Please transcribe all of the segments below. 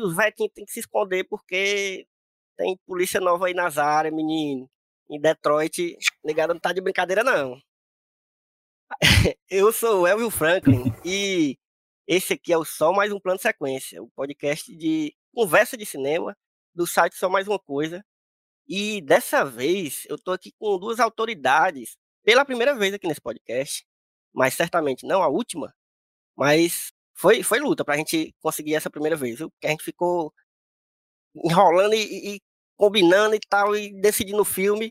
que os vetinhos tem que se esconder porque tem polícia nova aí nas áreas, menino. Em Detroit, negado não tá de brincadeira, não. Eu sou o Elvio Franklin e esse aqui é o Só Mais Um Plano Sequência, o podcast de conversa de cinema do site Só Mais Uma Coisa. E dessa vez eu tô aqui com duas autoridades, pela primeira vez aqui nesse podcast, mas certamente não a última, mas foi, foi luta pra gente conseguir essa primeira vez, viu? Porque a gente ficou enrolando e, e combinando e tal, e decidindo o filme,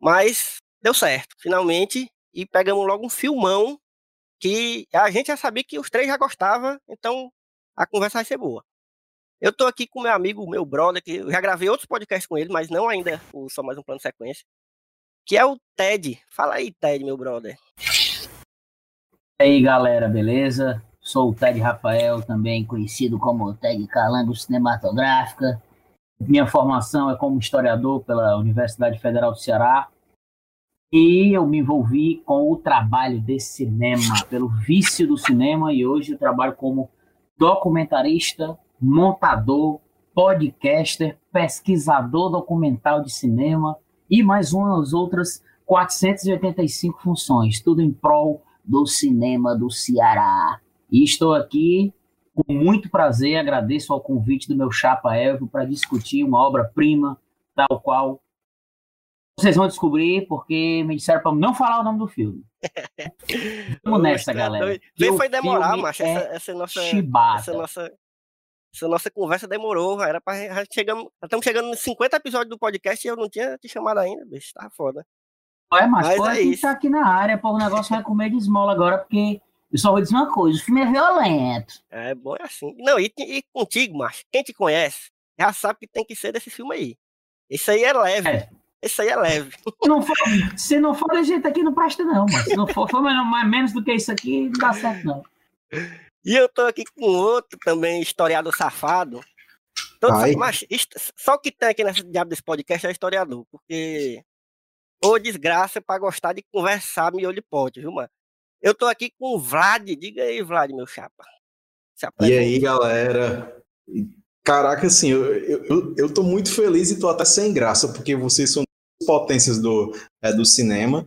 mas deu certo, finalmente, e pegamos logo um filmão que a gente já sabia que os três já gostavam, então a conversa vai ser boa. Eu tô aqui com meu amigo, meu brother, que eu já gravei outros podcasts com ele, mas não ainda o Só Mais Um Plano Sequência, que é o Ted. Fala aí, Ted, meu brother. E aí, galera, beleza? Sou o Ted Rafael, também conhecido como Ted Calango Cinematográfica. Minha formação é como historiador pela Universidade Federal do Ceará. E eu me envolvi com o trabalho de cinema, pelo vício do cinema, e hoje eu trabalho como documentarista, montador, podcaster, pesquisador documental de cinema e mais umas outras 485 funções, tudo em prol do cinema do Ceará. E estou aqui com muito prazer, agradeço ao convite do meu chapa Elvio para discutir uma obra-prima, tal qual vocês vão descobrir, porque me disseram para não falar o nome do filme. Vamos nessa, galera. Nem foi demorar, macho. é Essa, essa nossa, Chibata. essa nossa, essa nossa conversa demorou. Era já chegamos, estamos chegando nos 50 episódios do podcast e eu não tinha te chamado ainda, bicho. Tá foda. É, mas, Mas pô, é a gente isso. tá aqui na área, pô, o negócio vai comer de esmola agora, porque eu só vou dizer uma coisa, o filme é violento. É bom é assim. Não, e, e contigo, macho, quem te conhece já sabe que tem que ser desse filme aí. Isso aí é leve. É. Isso aí é leve. Se não for, se não for, a gente aqui não presta não, mas se não for, for menos, mais, menos do que isso aqui, não dá certo não. E eu tô aqui com outro também, historiador safado. Todo Ai. sa- mas só o que tem aqui nesse diabo desse podcast é historiador, porque ô desgraça pra gostar de conversar miolho de pote, viu, mano? Eu tô aqui com o Vlad, diga aí, Vlad, meu chapa. E apresenta. aí, galera? Caraca, assim, eu, eu, eu- eu tô muito feliz e tô até sem graça, porque vocês são potências do, é, do cinema.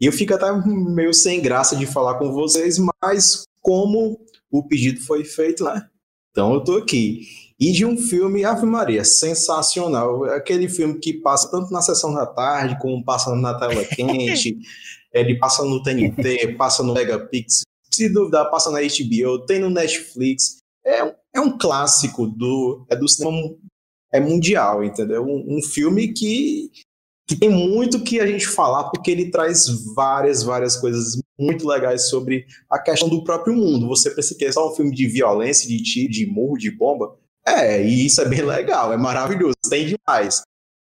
E eu fico até meio sem graça de falar com vocês, mas como o pedido foi feito, né? Então eu tô aqui. E de um filme, Ave Maria, sensacional. Aquele filme que passa tanto na sessão da tarde, como passa na tela quente, ele passa no TNT, passa no Megapix, se duvidar, passa na HBO, tem no Netflix. É, é um clássico do, é do cinema é mundial, entendeu? Um, um filme que, que tem muito que a gente falar, porque ele traz várias, várias coisas muito legais sobre a questão do próprio mundo. Você pensa que é só um filme de violência, de tiro, de murro, de bomba? É, e isso é bem legal, é maravilhoso, tem demais.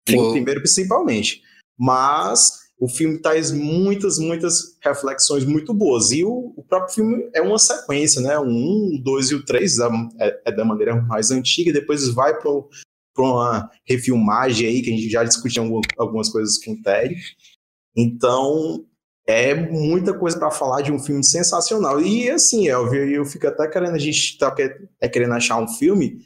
O primeiro, principalmente. Mas o filme traz muitas, muitas reflexões muito boas. E o, o próprio filme é uma sequência, né? O 1, o 2 e o 3 é, é, da maneira mais antiga, e depois vai para uma refilmagem aí, que a gente já discutiu algumas coisas com o Terry. Então, é muita coisa para falar de um filme sensacional. E assim, Elvio, eu fico até querendo, a gente tá é querendo achar um filme,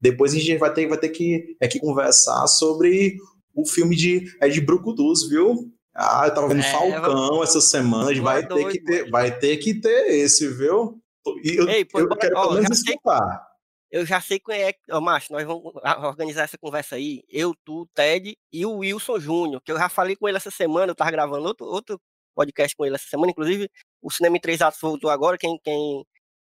depois a gente vai ter, vai ter que, é que conversar sobre o filme de, é de Brucudus, viu? Ah, eu tava vendo é, Falcão essa semana, vai ter, doido, que ter, vai ter que ter esse, viu? E eu, Ei, pô, eu quero ó, pelo menos escutar. Eu já sei quem é. Ó, Márcio, nós vamos organizar essa conversa aí. Eu, tu, Ted e o Wilson Júnior, que eu já falei com ele essa semana. Eu tava gravando outro, outro podcast com ele essa semana. Inclusive, o Cinema em Três Atos voltou agora. Quem, quem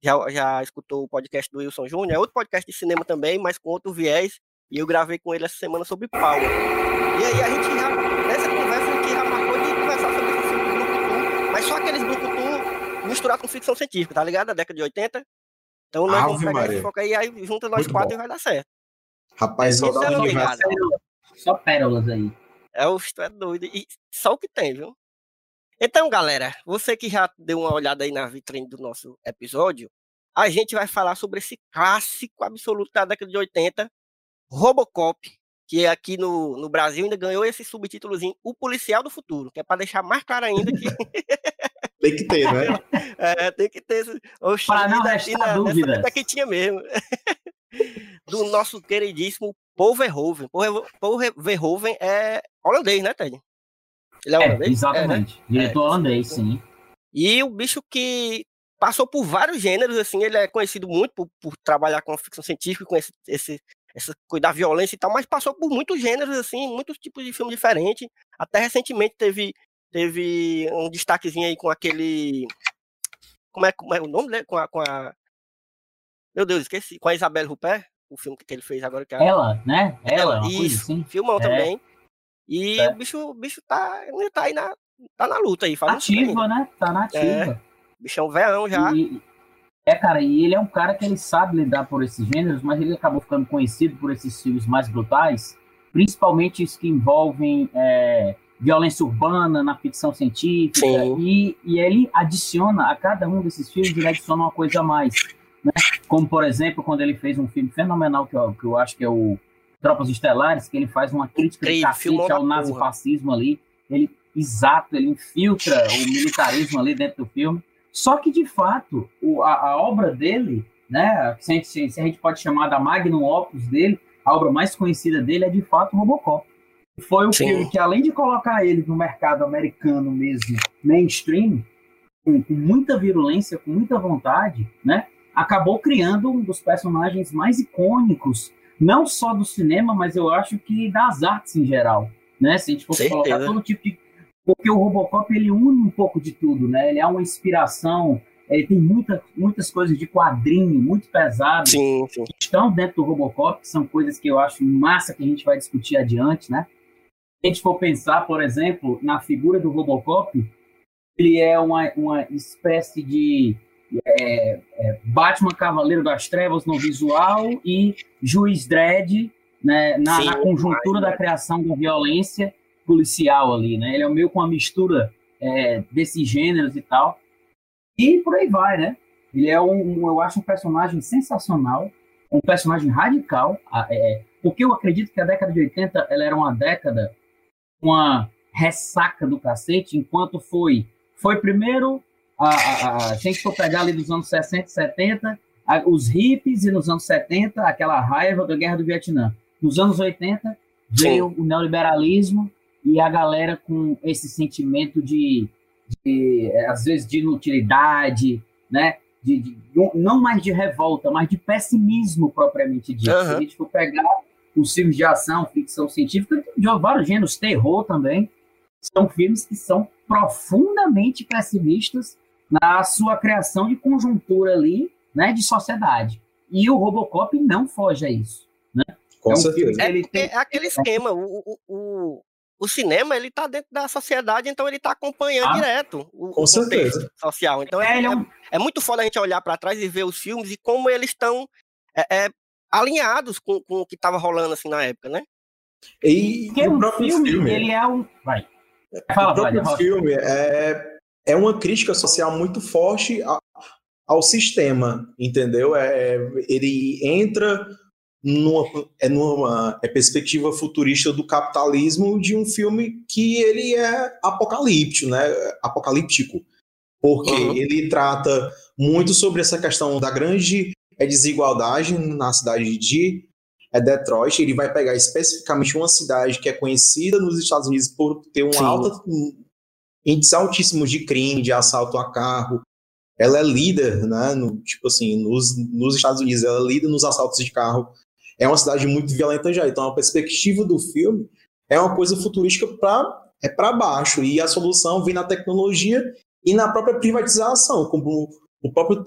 já, já escutou o podcast do Wilson Júnior, é outro podcast de cinema também, mas com outro viés. E eu gravei com ele essa semana sobre Power. E aí a gente já, nessa conversa, a gente já marcou de conversar sobre esse filme do Brucutu, mas só aqueles Brucutu misturado com ficção científica, tá ligado? Da década de 80. Então nós Ave vamos pegar Maria. esse foco aí, aí junta nós Muito quatro bom. e vai dar certo. Rapaz, só, dá ligado, só pérolas aí. É o é doido. E só o que tem, viu? Então, galera, você que já deu uma olhada aí na vitrine do nosso episódio, a gente vai falar sobre esse clássico absoluto da década de 80, Robocop, que aqui no, no Brasil ainda ganhou esse subtítulozinho, O Policial do Futuro, que é para deixar mais claro ainda que. tem que ter, né? É, tem que ter. Para não restar dúvidas. que tinha mesmo. do nosso queridíssimo Paul Verhoeven. Paul Verhoeven é holandês, né, Ted? Ele é, é holandês? Exatamente. É, né? Diretor é, holandês, sim. E o bicho que passou por vários gêneros, assim, ele é conhecido muito por, por trabalhar com ficção científica, com esse, esse, essa coisa da violência e tal, mas passou por muitos gêneros, assim, muitos tipos de filme diferentes. Até recentemente teve, teve um destaquezinho aí com aquele. Como é, como é o nome dele? Com a, com a. Meu Deus, esqueci. Com a Isabelle Rupert, o filme que ele fez agora. Que é... Ela, né? Ela, Ela isso. Assim. Filmão é. também. E é. o bicho, o bicho tá, tá aí na, tá na luta aí. Ativa, né? Tá na ativa. É. Bichão velhão já. E, é, cara, e ele é um cara que ele sabe lidar por esses gêneros, mas ele acabou ficando conhecido por esses filmes mais brutais, principalmente os que envolvem é, violência urbana na ficção científica. E, e ele adiciona a cada um desses filmes, ele adiciona uma coisa a mais. Né? Como, por exemplo, quando ele fez um filme fenomenal, que eu, que eu acho que é o Tropas Estelares, que ele faz uma crítica de cacete ao nazifascismo ali. Ele, exato, ele infiltra o militarismo ali dentro do filme. Só que, de fato, o, a, a, obra dele, né, se a, gente, se a, gente, pode chamar da magnum opus dele, a obra mais conhecida dele é, de fato, Robocop. Foi o Sim. filme que, além de colocar ele no mercado americano mesmo, mainstream, com, com muita virulência, com muita vontade, né, acabou criando um dos personagens mais icônicos não só do cinema, mas eu acho que das artes em geral, né? Se a gente for Certeza. colocar todo tipo de... Porque o Robocop, ele une um pouco de tudo, né? Ele é uma inspiração, ele tem muita, muitas coisas de quadrinho, muito pesadas, sim, sim. que estão dentro do Robocop, que são coisas que eu acho massa que a gente vai discutir adiante, né? Se a gente for pensar, por exemplo, na figura do Robocop, ele é uma, uma espécie de é, é, Batman Cavaleiro das Trevas no visual e Juiz Dredd né, na, Sim, na conjuntura da criação da violência policial ali, né? Ele é meio com uma mistura é, desses gêneros e tal. E por aí vai, né? Ele é um, um eu acho um personagem sensacional, um personagem radical, é, porque eu acredito que a década de 80 ela era uma década uma ressaca do cacete, enquanto foi foi primeiro a, a, a, gente for pegar ali dos anos 60 e 70, a, os hippies, e nos anos 70, aquela raiva da guerra do Vietnã. Nos anos 80, veio Sim. o neoliberalismo, e a galera com esse sentimento de, de às vezes, de inutilidade, né? De, de, não mais de revolta, mas de pessimismo propriamente dito. Uhum. Se a gente for pegar os filmes de ação, ficção científica, de vários gêneros, terror também, são filmes que são profundamente pessimistas na sua criação de conjuntura ali, né, de sociedade. E o Robocop não foge a isso, né? Com é, um certeza. É, tem... é, aquele esquema, o, o, o, o cinema ele está dentro da sociedade, então ele está acompanhando ah, direto o, com certeza. social. Então é, é, um... é, muito foda a gente olhar para trás e ver os filmes e como eles estão é, é, alinhados com, com o que estava rolando assim na época, né? E Porque o próprio filme, filme, ele é um. Vai. Fala, o próprio vai, filme é, é uma crítica social muito forte ao, ao sistema, entendeu? É, ele entra numa, é numa é perspectiva futurista do capitalismo de um filme que ele é apocalíptico, né? Apocalíptico. Porque uhum. ele trata muito sobre essa questão da grande é desigualdade na cidade de é Detroit. Ele vai pegar especificamente uma cidade que é conhecida nos Estados Unidos por ter um alto índice altíssimo de crime, de assalto a carro. Ela é líder, né? No, tipo assim, nos, nos Estados Unidos, ela é líder nos assaltos de carro. É uma cidade muito violenta já. Então, a perspectiva do filme é uma coisa futurística para é para baixo. E a solução vem na tecnologia e na própria privatização, como o próprio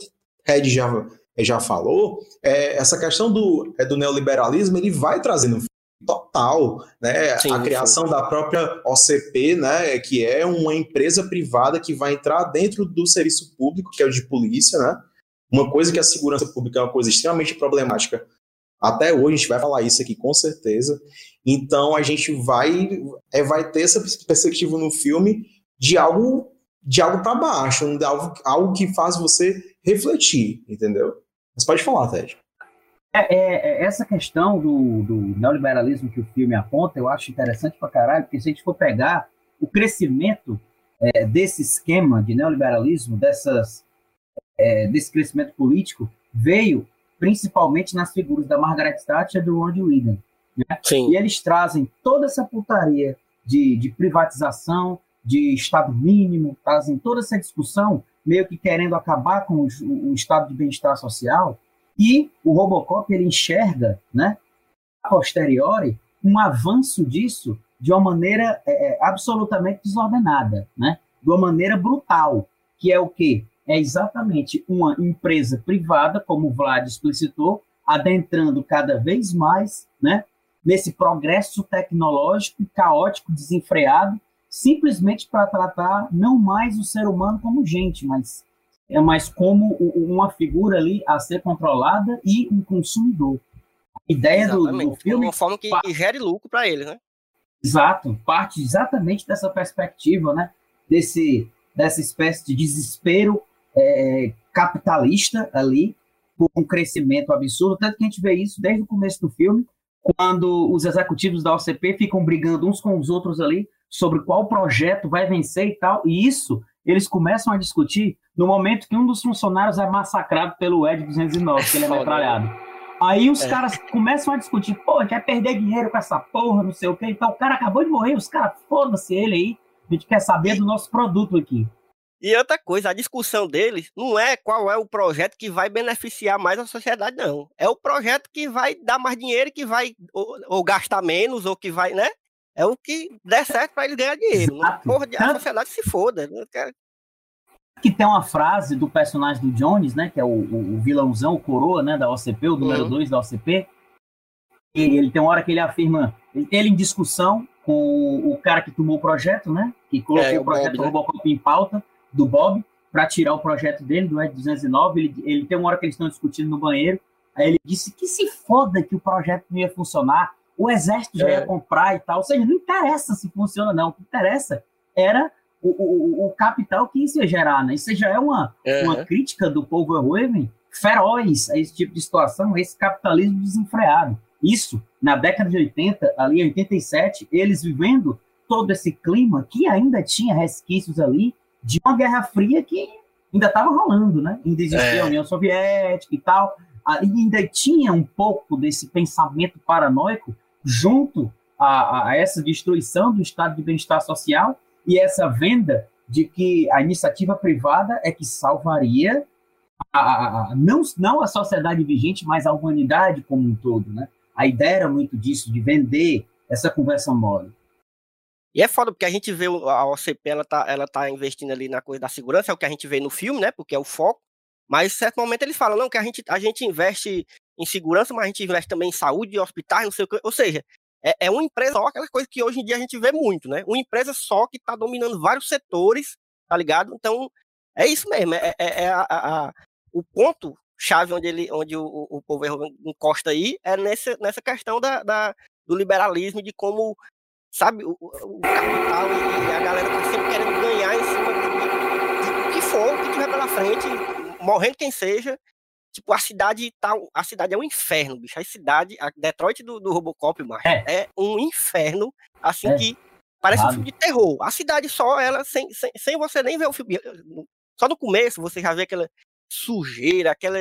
Red já já falou, é, essa questão do, é, do neoliberalismo ele vai trazendo total, né? Sim, a criação sim. da própria OCP, né? Que é uma empresa privada que vai entrar dentro do serviço público, que é o de polícia, né? Uma coisa que a segurança pública é uma coisa extremamente problemática. Até hoje a gente vai falar isso aqui com certeza. Então a gente vai é, vai ter essa perspectiva no filme de algo de algo para baixo, de algo, algo que faz você refletir, entendeu? Mas pode falar, Ted. É, é, é, essa questão do, do, neoliberalismo que o filme aponta, eu acho interessante pra caralho, porque se a gente for pegar o crescimento é, desse esquema de neoliberalismo, dessas, é, desse crescimento político, veio principalmente nas figuras da Margaret Thatcher e do Ronald Reagan. Né? E eles trazem toda essa putaria de, de privatização, de Estado mínimo, trazem toda essa discussão meio que querendo acabar com o, o estado de bem-estar social, e o Robocop ele enxerga, né, a posteriori, um avanço disso de uma maneira é, é, absolutamente desordenada, né, de uma maneira brutal, que é o quê? É exatamente uma empresa privada, como o Vlad explicitou, adentrando cada vez mais, né, nesse progresso tecnológico caótico, desenfreado, simplesmente para tratar não mais o ser humano como gente, mas é mais como uma figura ali a ser controlada e um consumidor. A ideia do, do, filme. Uma forma que, que gere lucro para ele, né? Exato, parte exatamente dessa perspectiva, né? Desse, dessa espécie de desespero é, capitalista ali, por um crescimento absurdo. Tanto que a gente vê isso desde o começo do filme, quando os executivos da OCP ficam brigando uns com os outros ali sobre qual projeto vai vencer e tal. E isso eles começam a discutir no momento que um dos funcionários é massacrado pelo Ed 209, que ele é metralhado. Aí os é. caras começam a discutir, pô, quer perder dinheiro com essa porra, não sei o quê. Então o cara acabou de morrer, os caras, foda-se ele aí. A gente quer saber do nosso produto aqui. E outra coisa, a discussão deles não é qual é o projeto que vai beneficiar mais a sociedade, não. É o projeto que vai dar mais dinheiro, que vai ou, ou gastar menos, ou que vai, né? É o que der certo para ele ganhar dinheiro. Porra, a sociedade se foda. Quero... Que tem uma frase do personagem do Jones, né? Que é o, o, o vilãozão, o coroa, né? Da OCP, o número 2 uhum. da OCP. E ele tem uma hora que ele afirma, ele em discussão com o cara que tomou o projeto, né? Que colocou é, o projeto Bob, né? Robocop em pauta, do Bob, para tirar o projeto dele, do Ed 209. Ele, ele tem uma hora que eles estão discutindo no banheiro. Aí ele disse que se foda que o projeto não ia funcionar o exército já ia é. comprar e tal. Ou seja, não interessa se funciona, não. O que interessa era o, o, o capital que isso ia gerar, né? Isso já é uma, uhum. uma crítica do povo Verhoeven feroz a esse tipo de situação, a esse capitalismo desenfreado. Isso, na década de 80, ali em 87, eles vivendo todo esse clima que ainda tinha resquícios ali de uma Guerra Fria que ainda estava rolando, né? Ainda existia é. a União Soviética e tal. Ainda tinha um pouco desse pensamento paranoico junto a, a essa destruição do estado de bem-estar social e essa venda de que a iniciativa privada é que salvaria a, a, não, não a sociedade vigente, mas a humanidade como um todo, né? A ideia era muito disso, de vender essa conversa mole. E é foda, porque a gente vê a OCP, ela tá, ela tá investindo ali na coisa da segurança, é o que a gente vê no filme, né? Porque é o foco. Mas, em certo momento, eles falam, não, que a gente, a gente investe em segurança, mas a gente investe também em saúde, hospitais, não sei o que. Ou seja, é, é uma empresa só, aquela coisa que hoje em dia a gente vê muito, né? Uma empresa só que está dominando vários setores, tá ligado? Então, é isso mesmo, é, é, é a, a, o ponto chave onde, ele, onde o, povo encosta aí é nessa, nessa questão da, da, do liberalismo, de como, sabe, o, o capital e a galera tá sempre querendo ganhar em cima do que for, o que tiver pela frente, morrendo quem seja, Tipo, a cidade tá. A cidade é um inferno, bicho. A cidade, a Detroit do, do Robocop, macho, é. é um inferno, assim, é. que parece um filme de terror. A cidade só, ela, sem, sem, sem você nem ver o filme. Só no começo você já vê aquela sujeira, aquela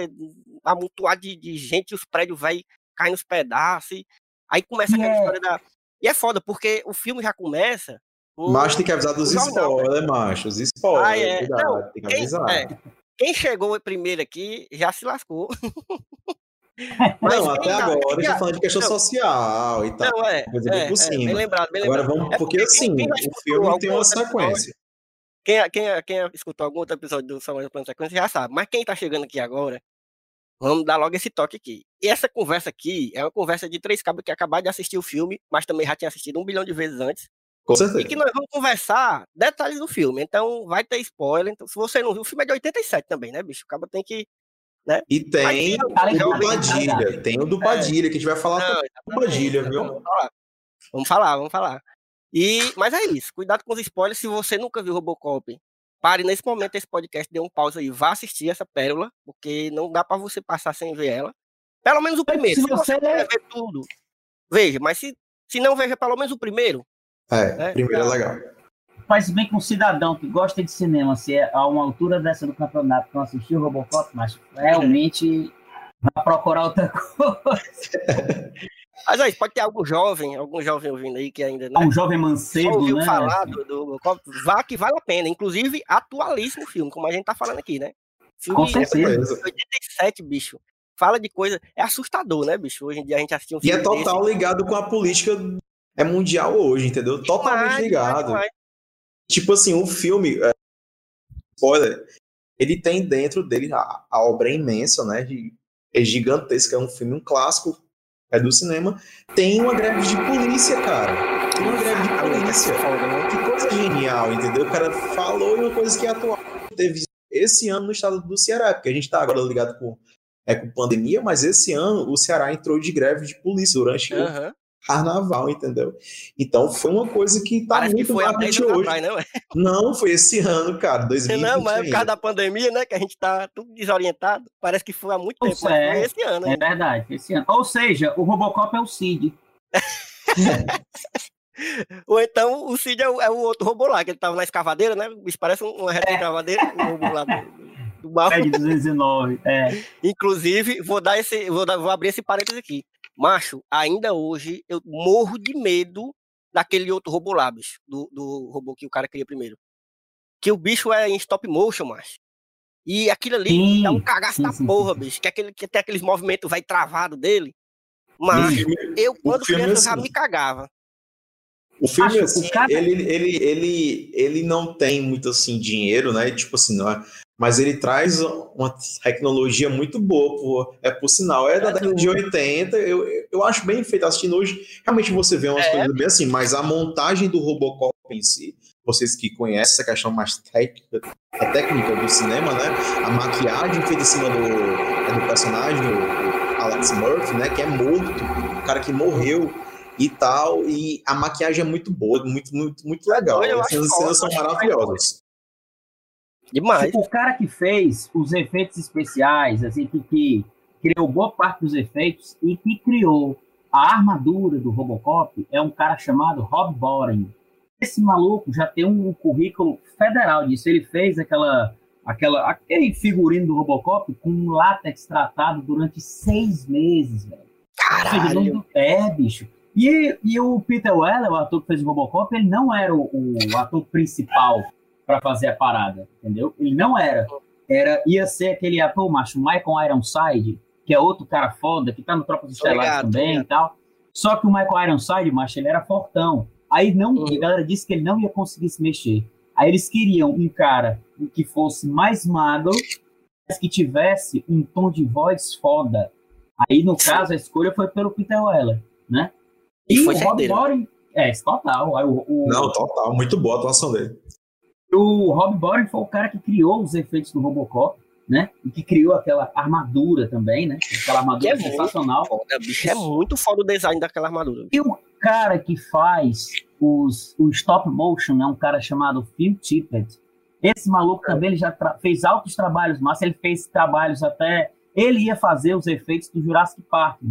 amontoada de, de gente, os prédios vai cair nos pedaços. Aí começa aquela é. história da. E é foda, porque o filme já começa. Um, macho tem que avisar dos né? spoilers, né? macho. Os spoilers. Ah, é. Não, tem que avisar. é, quem chegou primeiro aqui já se lascou. Mas não, até agora a gente tá falando de questão não, social e tal. Não, é, coisa bem é, por cima. É, bem lembrado, bem lembrado. Agora vamos, é porque, porque assim, quem, quem o filme tem uma sequência. Quem, quem, quem escutou algum outro episódio do Samuel Plano Sequência já sabe. Mas quem tá chegando aqui agora, vamos dar logo esse toque aqui. E essa conversa aqui é uma conversa de três cabos que acabaram de assistir o filme, mas também já tinha assistido um bilhão de vezes antes. Com certeza. E que nós vamos conversar detalhes do filme. Então vai ter spoiler. Então, se você não viu, o filme é de 87 também, né, bicho? O cara tem que. Né? E tem o do Padilha. Tem o do Padilha, é. que a gente vai falar não, do Padilha, viu? Vamos falar. vamos falar, vamos falar. E, mas é isso. Cuidado com os spoilers. Se você nunca viu Robocop, pare nesse momento esse podcast, dê um pausa aí, vá assistir essa pérola, porque não dá para você passar sem ver ela. Pelo menos o primeiro. Se, se você, você ver tudo, veja. Mas se, se não veja pelo menos o primeiro, é, né? primeiro é legal. Faz bem com um cidadão que gosta de cinema, se é a uma altura dessa do campeonato não assistiu o Robocop, mas realmente vai procurar outra coisa. Mas aí, pode ter algum jovem, algum jovem ouvindo aí que ainda não. Né, um jovem mancebo, ouviu né? falar do, do Robocop, vá que vale a pena. Inclusive, atualíssimo filme, como a gente tá falando aqui, né? Filme com certeza. 87, bicho. Fala de coisa. É assustador, né, bicho? Hoje em dia a gente assiste um filme. E é total desse. ligado com a política é mundial hoje, entendeu? Totalmente ligado. Tipo assim, o um filme. É, spoiler, ele tem dentro dele a, a obra é imensa, né? De, é gigantesca, é um filme, um clássico é do cinema. Tem uma greve de polícia, cara. Tem uma greve de polícia. Que coisa genial, entendeu? O cara falou em uma coisa que é atual. Teve esse ano no estado do Ceará, porque a gente tá agora ligado com, é, com pandemia, mas esse ano o Ceará entrou de greve de polícia durante uhum carnaval, entendeu? Então foi uma coisa que tá Parece muito que foi hoje. Atrás, não, é? não, foi esse ano, cara, 2020. Não, mas é por causa da pandemia, né, que a gente tá tudo desorientado. Parece que foi há muito Ou tempo, mas foi esse ano. É verdade, esse ano. Ou seja, o Robocop é o Cid. Ou então o Cid é o, é o, outro robô lá, que ele tava na escavadeira, né? Isso parece uma reta de escavadeira, o robô lá do, do mal. É de 209, é. Inclusive, vou dar esse, vou, dar, vou abrir esse parênteses aqui. Macho, ainda hoje eu morro de medo daquele outro robô lá, bicho. Do, do robô que o cara queria primeiro. Que o bicho é em stop motion, macho. E aquilo ali sim, dá um cagaço da porra, sim. bicho. Que, aquele, que tem aqueles movimentos vai travado dele. Mas eu, quando criança, assim. já me cagava. O filme, assim, cara... ele, ele, ele, ele não tem muito, assim, dinheiro, né? Tipo assim, não é, mas ele traz uma tecnologia muito boa, por, é por sinal, é da década de 80, eu, eu acho bem feito assistindo hoje, realmente você vê umas é. coisas bem assim, mas a montagem do Robocop em si, vocês que conhecem essa questão mais técnica, a técnica do cinema, né, a maquiagem feita em cima do, é do personagem, o Alex Murphy, né, que é morto, o cara que morreu, e tal, e a maquiagem é muito boa, muito, muito, muito legal. As cenas são maravilhosas. Demais. O cara que fez os efeitos especiais, assim, que, que criou boa parte dos efeitos e que criou a armadura do Robocop é um cara chamado Rob Boren. Esse maluco já tem um currículo federal disso. Ele fez aquela, aquela, aquele figurino do Robocop com látex tratado durante seis meses, velho. Caralho! É, bicho. E, e o Peter Weller, o ator que fez o Robocop, ele não era o, o ator principal para fazer a parada, entendeu? Ele não era. Era, ia ser aquele ator, macho, Michael Ironside, que é outro cara foda, que tá no Tropas Estelares também e ligado. tal. Só que o Michael Ironside, macho, ele era fortão. Aí não, Uhum. a galera disse que ele não ia conseguir se mexer. Aí eles queriam um cara que fosse mais magro, mas que tivesse um tom de voz foda. Aí, no caso, a escolha foi pelo Peter Weller, né? E foi o Rob. Bottin, é, total. O, o, Não, total. Muito boa a atuação dele. O Rob Bottin foi o cara que criou os efeitos do Robocop, né? E que criou aquela armadura também, né? Aquela armadura é sensacional. Foda, bicho, é muito foda o design daquela armadura. E o cara que faz os, o stop motion é um cara chamado Phil Tippett. Esse maluco também ele já fez altos trabalhos, mas ele fez trabalhos até. Ele ia fazer os efeitos do Jurassic Park.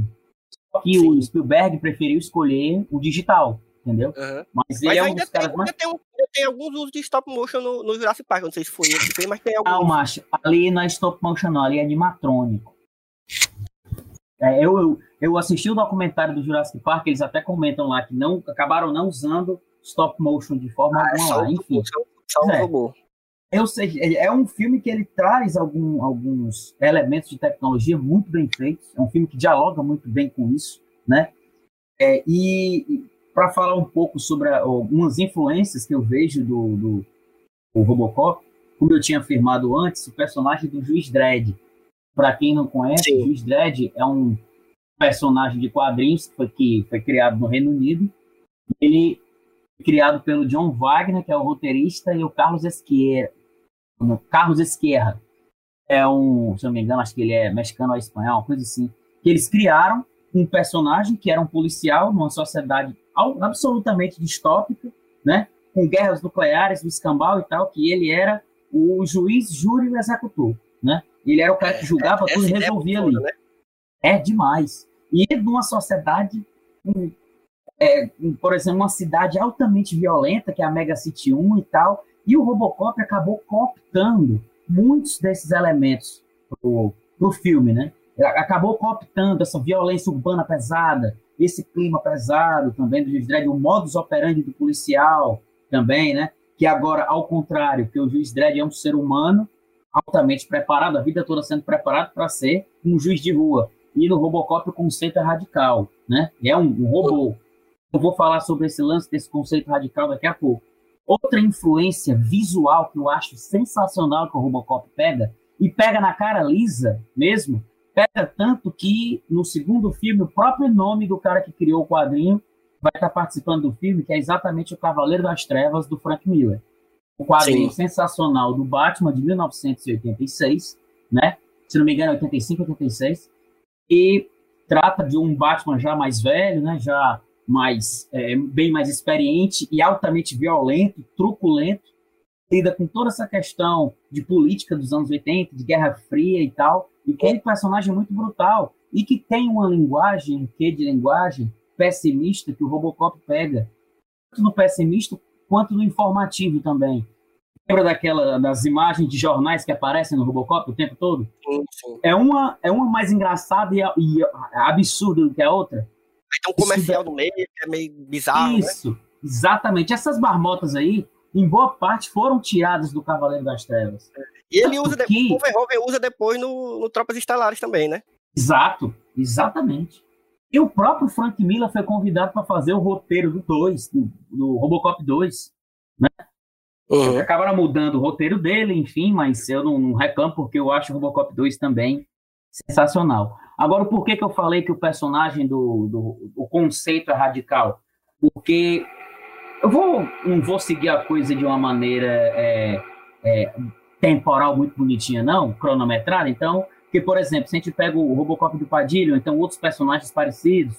Só que o Sim. Spielberg preferiu escolher o digital, entendeu? Aham. Mas ele Mas é um dos tem, caras mais. tem, um- ainda tem alguns usos de stop motion no, no Jurassic Park. Não sei se foi ele que fez, mas tem alguns. Não, macho, ali não é stop motion, não, ali é animatrônico. É, eu, eu, eu assisti o documentário do Jurassic Park, eles até comentam lá que não acabaram não usando stop motion de forma Ah, é alguma só, lá. Enfim, só, o É. robô. eu sei, é é um filme que ele traz algum, alguns elementos de tecnologia muito bem feitos. É um filme que dialoga muito bem com isso, né? É, e para falar um pouco sobre algumas influências que eu vejo do, do, do Robocop, como eu tinha afirmado antes, o personagem do Juiz Dredd. Para quem não conhece, Sim. o Juiz Dredd é um personagem de quadrinhos que foi, que foi criado no Reino Unido. Ele foi criado pelo John Wagner, que é o roteirista, e o Carlos Esquerra. Carlos Esquerra. É um, se eu não me engano, acho que ele é mexicano ou espanhol, coisa assim. Que eles criaram um personagem que era um policial numa sociedade absolutamente distópica, né? Com guerras nucleares, do escambau e tal, que ele era o juiz, júri e executor, né? Ele era o cara que julgava Essa tudo e é resolvia ali. né? É demais. E numa sociedade, um, é, um, por exemplo, uma cidade altamente violenta, que é a Mega City 1 e tal, e o Robocop acabou cooptando muitos desses elementos pro, pro filme, né? Acabou cooptando essa violência urbana pesada, esse clima pesado também do Juiz Dredd, o modus operandi do policial também, né? Que agora, ao contrário, que o Juiz Dredd é um ser humano altamente preparado, a vida toda sendo preparado para ser um juiz de rua. E no Robocop o conceito é radical, né? É um, um robô. Eu vou falar sobre esse lance desse conceito radical daqui a pouco. Outra influência visual que eu acho sensacional que o Robocop pega, e pega na cara lisa mesmo, pega tanto que no segundo filme o próprio nome do cara que criou o quadrinho vai estar participando do filme, que é exatamente o Cavaleiro das Trevas do Frank Miller. O quadrinho Sim. sensacional do Batman de 1986, né? Se não me engano, 85, 86, e trata de um Batman já mais velho, né? Já mais é, bem mais experiente e altamente violento, truculento, lida com toda essa questão de política dos anos 80, de Guerra Fria e tal, e que é um personagem muito brutal e que tem uma linguagem, um quê de linguagem pessimista que o Robocop pega, tanto no pessimista quanto no informativo também. Lembra daquela das imagens de jornais que aparecem no Robocop o tempo todo? Sim, sim. É uma é uma mais engraçada e, e absurda do que a outra. Aí tem um comercial no meio, que é meio bizarro, né? Isso, exatamente. Essas marmotas aí, em boa parte, foram tiradas do Cavaleiro das Trevas. E ele usa, de... Que- o Verhoeven usa depois no, no Tropas Estelares também, né? Exato, exatamente. E o próprio Frank Miller foi convidado para fazer o roteiro do 2, do, do Robocop 2. Uhum. Acabaram mudando o roteiro dele, enfim, mas eu não, não reclamo porque eu acho o Robocop 2 também sensacional. Agora, por que, que eu falei que o personagem do, do o conceito é radical? Porque eu vou, não vou seguir a coisa de uma maneira é, é, temporal muito bonitinha, não, cronometrada. Então, que por exemplo, se a gente pega o Robocop do Padilha, ou então outros personagens parecidos,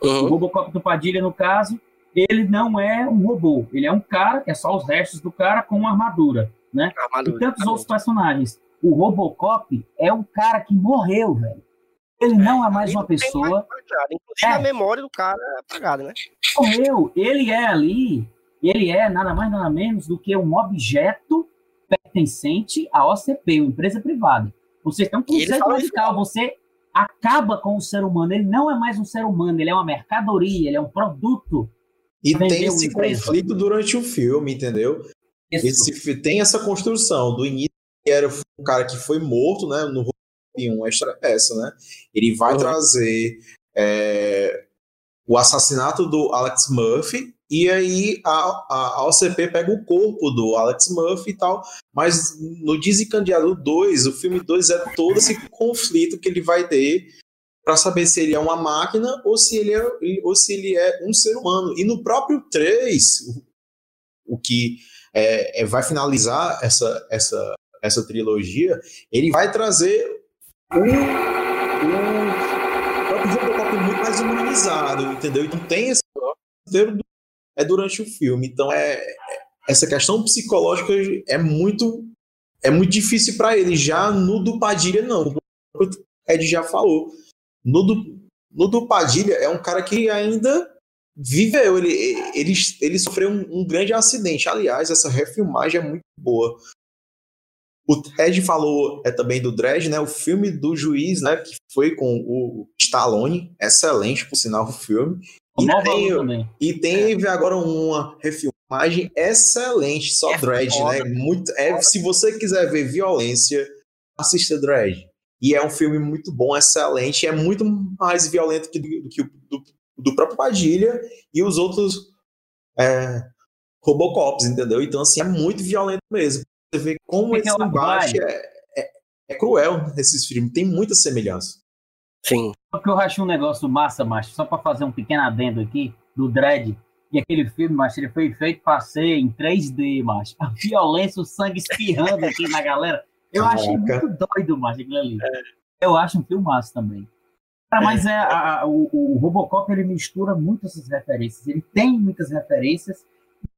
o Uhum. Robocop do Padilha, no caso, ele não é um robô, ele é um cara, é só os restos do cara com uma armadura, né? E Armadura, tantos outros personagens. O Robocop é um cara que morreu, velho. Ele não é mais Ali uma pessoa, mais. Inclusive É. a memória do cara é apagada, né? morreu. Ele é ali, ele é nada mais nada menos do que um objeto pertencente à OCP, uma empresa privada. Você tem um conceito radical, você acaba com o ser humano. Ele não é mais um ser humano, ele é uma mercadoria, ele é um produto. E tem esse conflito durante o filme, entendeu? Esse, tem essa construção do início que era um cara que foi morto, né? No um extra essa, né? Ele vai uhum. trazer é, o assassinato do Alex Murphy e aí a, a, a OCP pega o corpo do Alex Murphy e tal, mas no Desencadeado 2, o filme 2 é todo esse conflito que ele vai ter para saber se ele é uma máquina ou se ele é, ou se ele é um ser humano. E no próprio 3, o, o que é, é, vai finalizar essa, essa, essa trilogia, ele vai trazer um, um próprio Robocop muito mais humanizado, entendeu? Então tem esse inteiro é durante o filme. Então é essa questão psicológica é muito é muito difícil para ele. Já no do Padilha não. O Ed já falou. No do, no do Padilha é um cara que ainda viveu, ele, ele, ele sofreu um, um grande acidente. Aliás, essa refilmagem é muito boa. O Ted falou é também do Dredd, né? O filme do juiz, né? Que foi com o Stallone, excelente, por sinal, o filme. E, tem, e teve agora uma refilmagem excelente, só é Dredd, né? Muito, é, se você quiser ver violência, assista Dredd. E é um filme muito bom, excelente, é muito mais violento que do, que o do, do próprio Padilha e os outros é, Robocops, entendeu? Então, assim, é muito violento mesmo. Você vê como esse embate é, é, é, cruel nesses filmes, tem muita semelhança. Sim. Porque eu achei um negócio massa, macho, só para fazer um pequeno adendo aqui, do Dredd, e aquele filme, macho, ele foi feito para ser em 3D, macho. A violência, o sangue espirrando aqui na galera. Eu Caraca. achei muito doido, macho, aquilo ali. É. Eu acho um filme massa também. Cara, mas é, a, a, o, o Robocop, ele mistura muito essas referências. Ele tem muitas referências.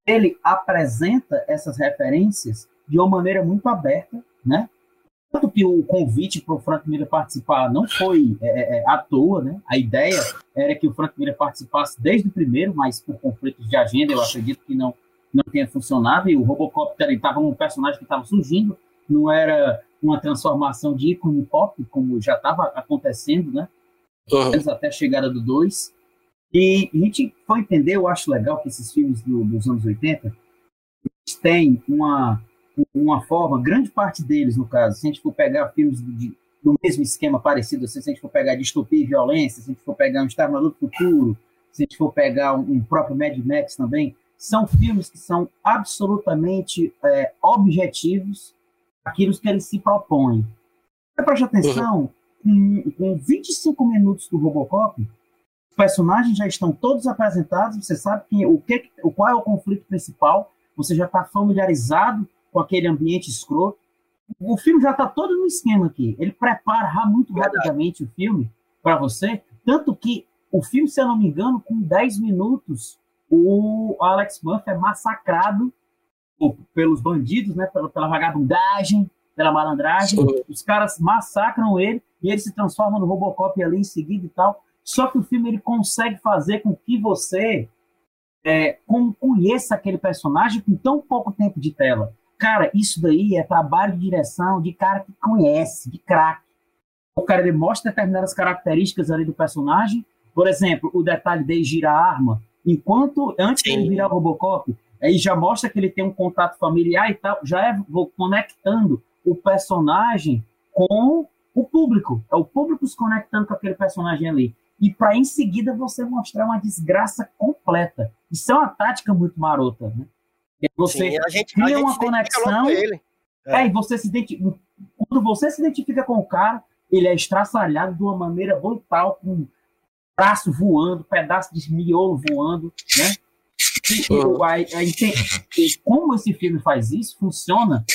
Ele apresenta essas referências de uma maneira muito aberta, né? Tanto que o convite para o Frank Miller participar não foi é, é, é, à toa, né? A ideia era que o Frank Miller participasse desde o primeiro, mas por conflitos de agenda, eu acredito que não, não tenha funcionado. E o Robocop estava um personagem que estava surgindo, não era uma transformação de ícone pop, como já estava acontecendo, né? Uhum. Até a chegada do 2. E a gente foi entender, eu acho legal que esses filmes do, dos anos 80 têm uma uma forma, grande parte deles, no caso, se a gente for pegar filmes de, do mesmo esquema parecido, assim, se a gente for pegar distopia e violência, se a gente for pegar um Exterminador do Futuro, se a gente for pegar um, um, próprio Mad Max também, são filmes que são absolutamente é, objetivos aquilo que eles se propõem. Preste atenção, uhum. com, com 25 minutos do Robocop, os personagens já estão todos apresentados, você sabe quem, o que, qual é o conflito principal, você já está familiarizado com aquele ambiente escroto. O filme já está todo no esquema aqui. Ele prepara muito Verdade. rapidamente o filme para você, tanto que o filme, se eu não me engano, com 10 minutos, o Alex Murphy é massacrado pelos bandidos, né, pela, pela vagabundagem, pela malandragem. Sim. Os caras massacram ele e ele se transforma no Robocop ali em seguida e tal. Só que o filme ele consegue fazer com que você é, conheça aquele personagem com tão pouco tempo de tela. Cara, isso daí é trabalho de direção de cara que conhece, de craque. O cara ele mostra determinadas características ali do personagem. Por exemplo, o detalhe dele girar a arma. Enquanto, antes Sim. de ele virar o Robocop, aí já mostra que ele tem um contato familiar e tal, já é conectando o personagem com o público. É o público se conectando com aquele personagem ali. E para em seguida você mostrar uma desgraça completa. Isso é uma tática muito marota, né? Você Sim, a gente, cria a gente uma conexão. Ele. É. é, e você se identifica. Quando você se identifica com o cara, ele é estraçalhado de uma maneira brutal, com braço voando, pedaço de miolo voando, né? E, uhum. a, a, e como esse filme faz isso, funciona de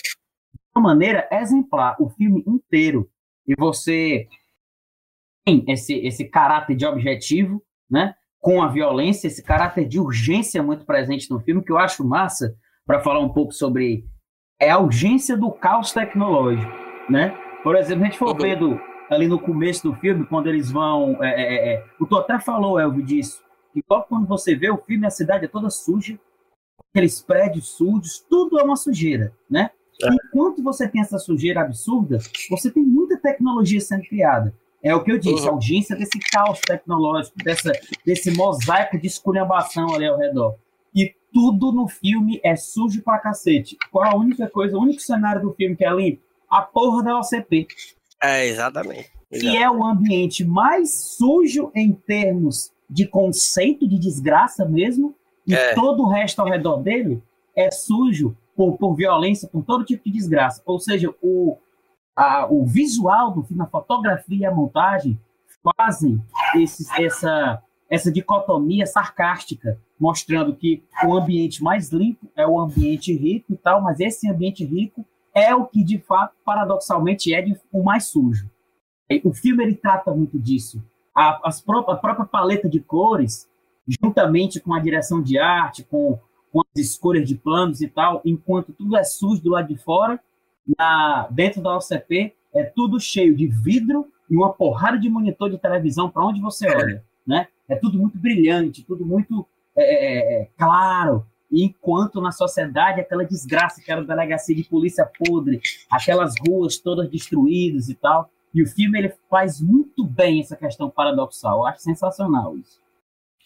uma maneira exemplar, o filme inteiro. E você tem esse, esse caráter de objetivo, né? Com a violência, esse caráter de urgência muito presente no filme, que eu acho massa, para falar um pouco sobre é a urgência do caos tecnológico, né? Por exemplo, a gente for uhum. vendo ali no começo do filme, quando eles vão... É, é, é, é o Tu até falou, Elvio, disso, que quando você vê o filme, a cidade é toda suja, aqueles prédios sujos, tudo é uma sujeira, né? É. Enquanto você tem essa sujeira absurda, você tem muita tecnologia sendo criada. É o que eu disse, Uhum. a urgência desse caos tecnológico, dessa, desse mosaico de esculhambação ali ao redor. E tudo no filme é sujo pra cacete. Qual a única coisa, o único cenário do filme que é limpo? A porra da OCP. É, exatamente. que é o ambiente mais sujo em termos de conceito de desgraça mesmo, e É. todo o resto ao redor dele é sujo por, por violência, por todo tipo de desgraça. Ou seja, o, a- o visual do filme, a fotografia e a montagem fazem esses- essa, essa dicotomia sarcástica, mostrando que o ambiente mais limpo é o ambiente rico e tal, mas esse ambiente rico é o que, de fato, paradoxalmente, é de- o mais sujo. O filme ele trata muito disso. A, as pró- a própria paleta de cores, juntamente com a direção de arte, com, com as escolhas de planos e tal, enquanto tudo é sujo do lado de fora, na, dentro da OCP é tudo cheio de vidro e uma porrada de monitor de televisão para onde você olha. Né? É tudo muito brilhante, tudo muito é, é, é, claro. Enquanto na sociedade aquela desgraça, aquela delegacia de polícia podre, aquelas ruas todas destruídas e tal. E o filme ele faz muito bem essa questão paradoxal. Eu acho sensacional isso.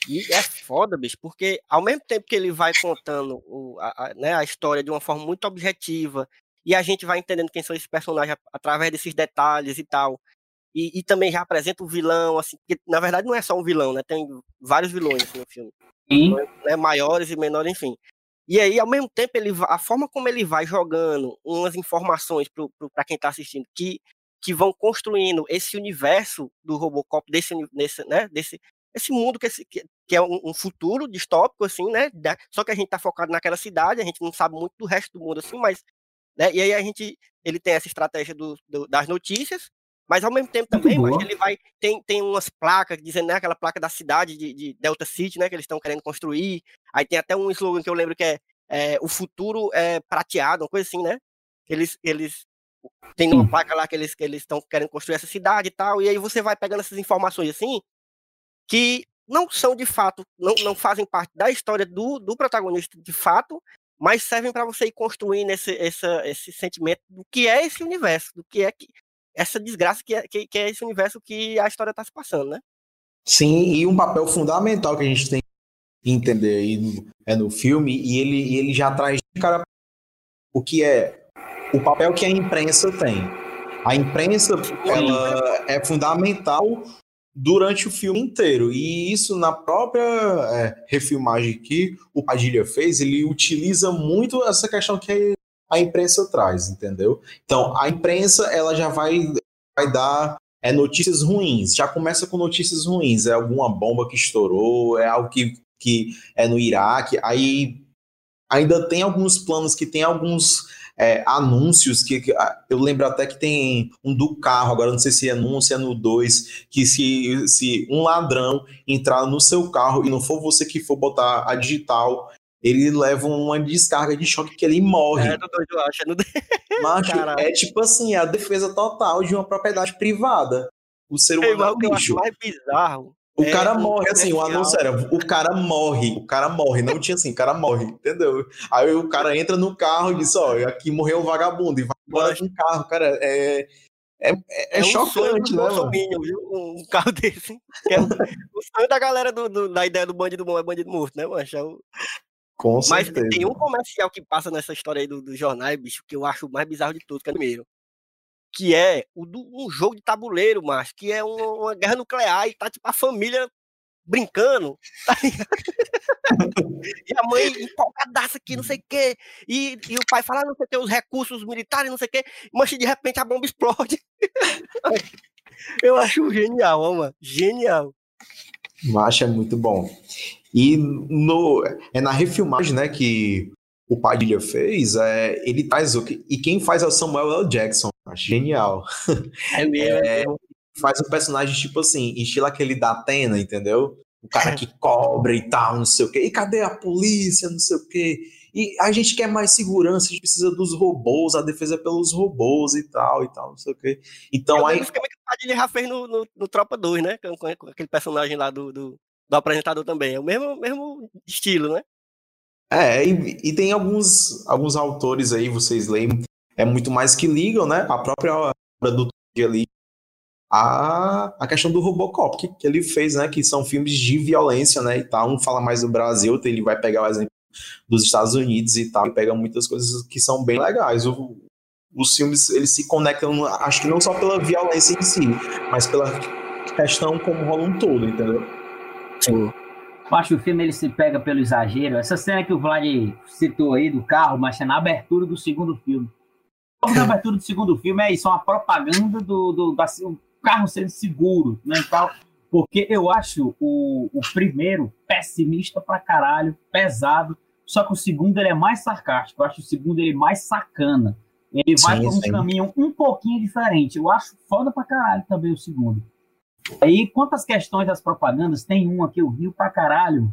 E é foda, bicho, porque ao mesmo tempo que ele vai contando o, a, a- né, a história de uma forma muito objetiva, e a gente vai entendendo quem são esses personagens através desses detalhes e tal, e, e também já apresenta o vilão, assim, que na verdade não é só um vilão, né? Tem vários vilões assim, no filme, Sim, né, maiores e menores, enfim. E aí, ao mesmo tempo, ele a forma como ele vai jogando umas informações para quem está assistindo que, que vão construindo esse universo do Robocop, desse, nesse, né, desse esse mundo que, esse- que, que é um, um futuro distópico, assim, né? da- só que a gente tá focado naquela cidade, a gente não sabe muito do resto do mundo, assim, mas. Né, e aí a gente. Ele tem essa estratégia do, do- das notícias, mas ao mesmo tempo também, mas ele vai. Tem, tem umas placas dizendo, né? Aquela placa da cidade de, de Delta City, né? Que eles estão querendo construir. Aí tem até um slogan que eu lembro que é, é, o futuro é prateado, uma coisa assim, né? Eles. eles tem uma placa lá que eles que eles estão querendo construir essa cidade e tal, e aí você vai pegando essas informações assim, que não são de fato, não, não fazem parte da história do, do protagonista de fato, mas servem para você ir construindo esse, essa, esse sentimento do que é esse universo, do que é que, essa desgraça que é, que, que é esse universo que a história está se passando, né? Sim, e um papel fundamental que a gente tem que entender aí no, é no filme, e ele, e ele já traz de cara o que é o papel que a imprensa tem. A imprensa ela é fundamental durante o filme inteiro. E isso na própria é, refilmagem que o Padilha fez, ele utiliza muito essa questão que a imprensa traz, entendeu? Então, a imprensa ela já vai, vai dar é, notícias ruins. Já começa com notícias ruins. É alguma bomba que estourou, é algo que, que é no Iraque. Aí ainda tem alguns planos que tem alguns é, anúncios que, que, ah, eu lembro até que tem um do carro, agora não sei se é no 1, se é no 2, que se, se um ladrão entrar no seu carro e não for você que for botar a digital, ele leva uma descarga de choque que ele morre. É eu acho. É. Macho, Caralho. é tipo assim, a defesa total de uma propriedade privada. O ser humano é o que eu um mais bizarro. O é cara um morre, assim, o anúncio era, o cara morre, o cara morre, não tinha assim, o cara morre, entendeu? Aí o cara entra no carro e diz, ó, aqui morreu um vagabundo, e vai embora de um carro, cara, é, é, é, é um sonho chocante, do né, mano? Viu? Um carro desse. É o, o sonho da galera do, do- da ideia do bandido bom é bandido morto, né, mancha? O- Com Mas certeza. tem um comercial que passa nessa história aí do, do jornal, bicho, que eu acho o mais bizarro de tudo, que é o primeiro. Que é o do, um jogo de tabuleiro, macho, que é uma, uma guerra nuclear e tá tipo a família brincando, tá e a mãe empolgadaça aqui, não sei o quê. E, e o pai fala, ah, não sei quê, os recursos militares, não sei o quê. Mas de repente a bomba explode. eu acho genial, mano. Genial. Macho é muito bom. E no, é na refilmagem, né, que o Padilha fez, é, ele traz o. E quem faz é o Samuel L. Jackson. Acho genial. É mesmo. é. Faz um personagem, tipo assim, estilo aquele da Atena, entendeu? O cara que cobra e tal, não sei o quê. E cadê a polícia, não sei o quê? E a gente quer mais segurança, a gente precisa dos robôs, a defesa pelos robôs e tal, e tal, não sei o quê. Então é o aí. mesmo esquema que o já fez no, no, no Tropa 2, né? Com, com- aquele personagem lá do, do, do apresentador também. É o mesmo, mesmo estilo, né? É, e, e tem alguns, alguns autores aí, vocês leem, é muito mais que ligam, né? A própria obra do Todd ali a, a questão do Robocop que, que ele fez, né? Que são filmes de violência, né? E tal. Um fala mais do Brasil, ele vai pegar o exemplo dos Estados Unidos e tal, e pega muitas coisas que são bem legais. O, os filmes eles se conectam, acho que não só pela violência em si, mas pela questão como rola um todo, entendeu? Sim. Eu acho que o filme ele se pega pelo exagero. Essa cena que o Vlad citou aí do carro, mas é na abertura do segundo filme. Na abertura do segundo filme é isso, é uma propaganda do, do, do carro sendo seguro, né, tal. Porque eu acho o, o primeiro pessimista pra caralho, pesado, só que o segundo ele é mais sarcástico. Eu acho o segundo ele mais sacana. Ele vai sim, por um sim. caminho um pouquinho diferente. Eu acho foda pra caralho também o segundo. Aí, quantas questões das propagandas, tem uma que eu rio pra caralho.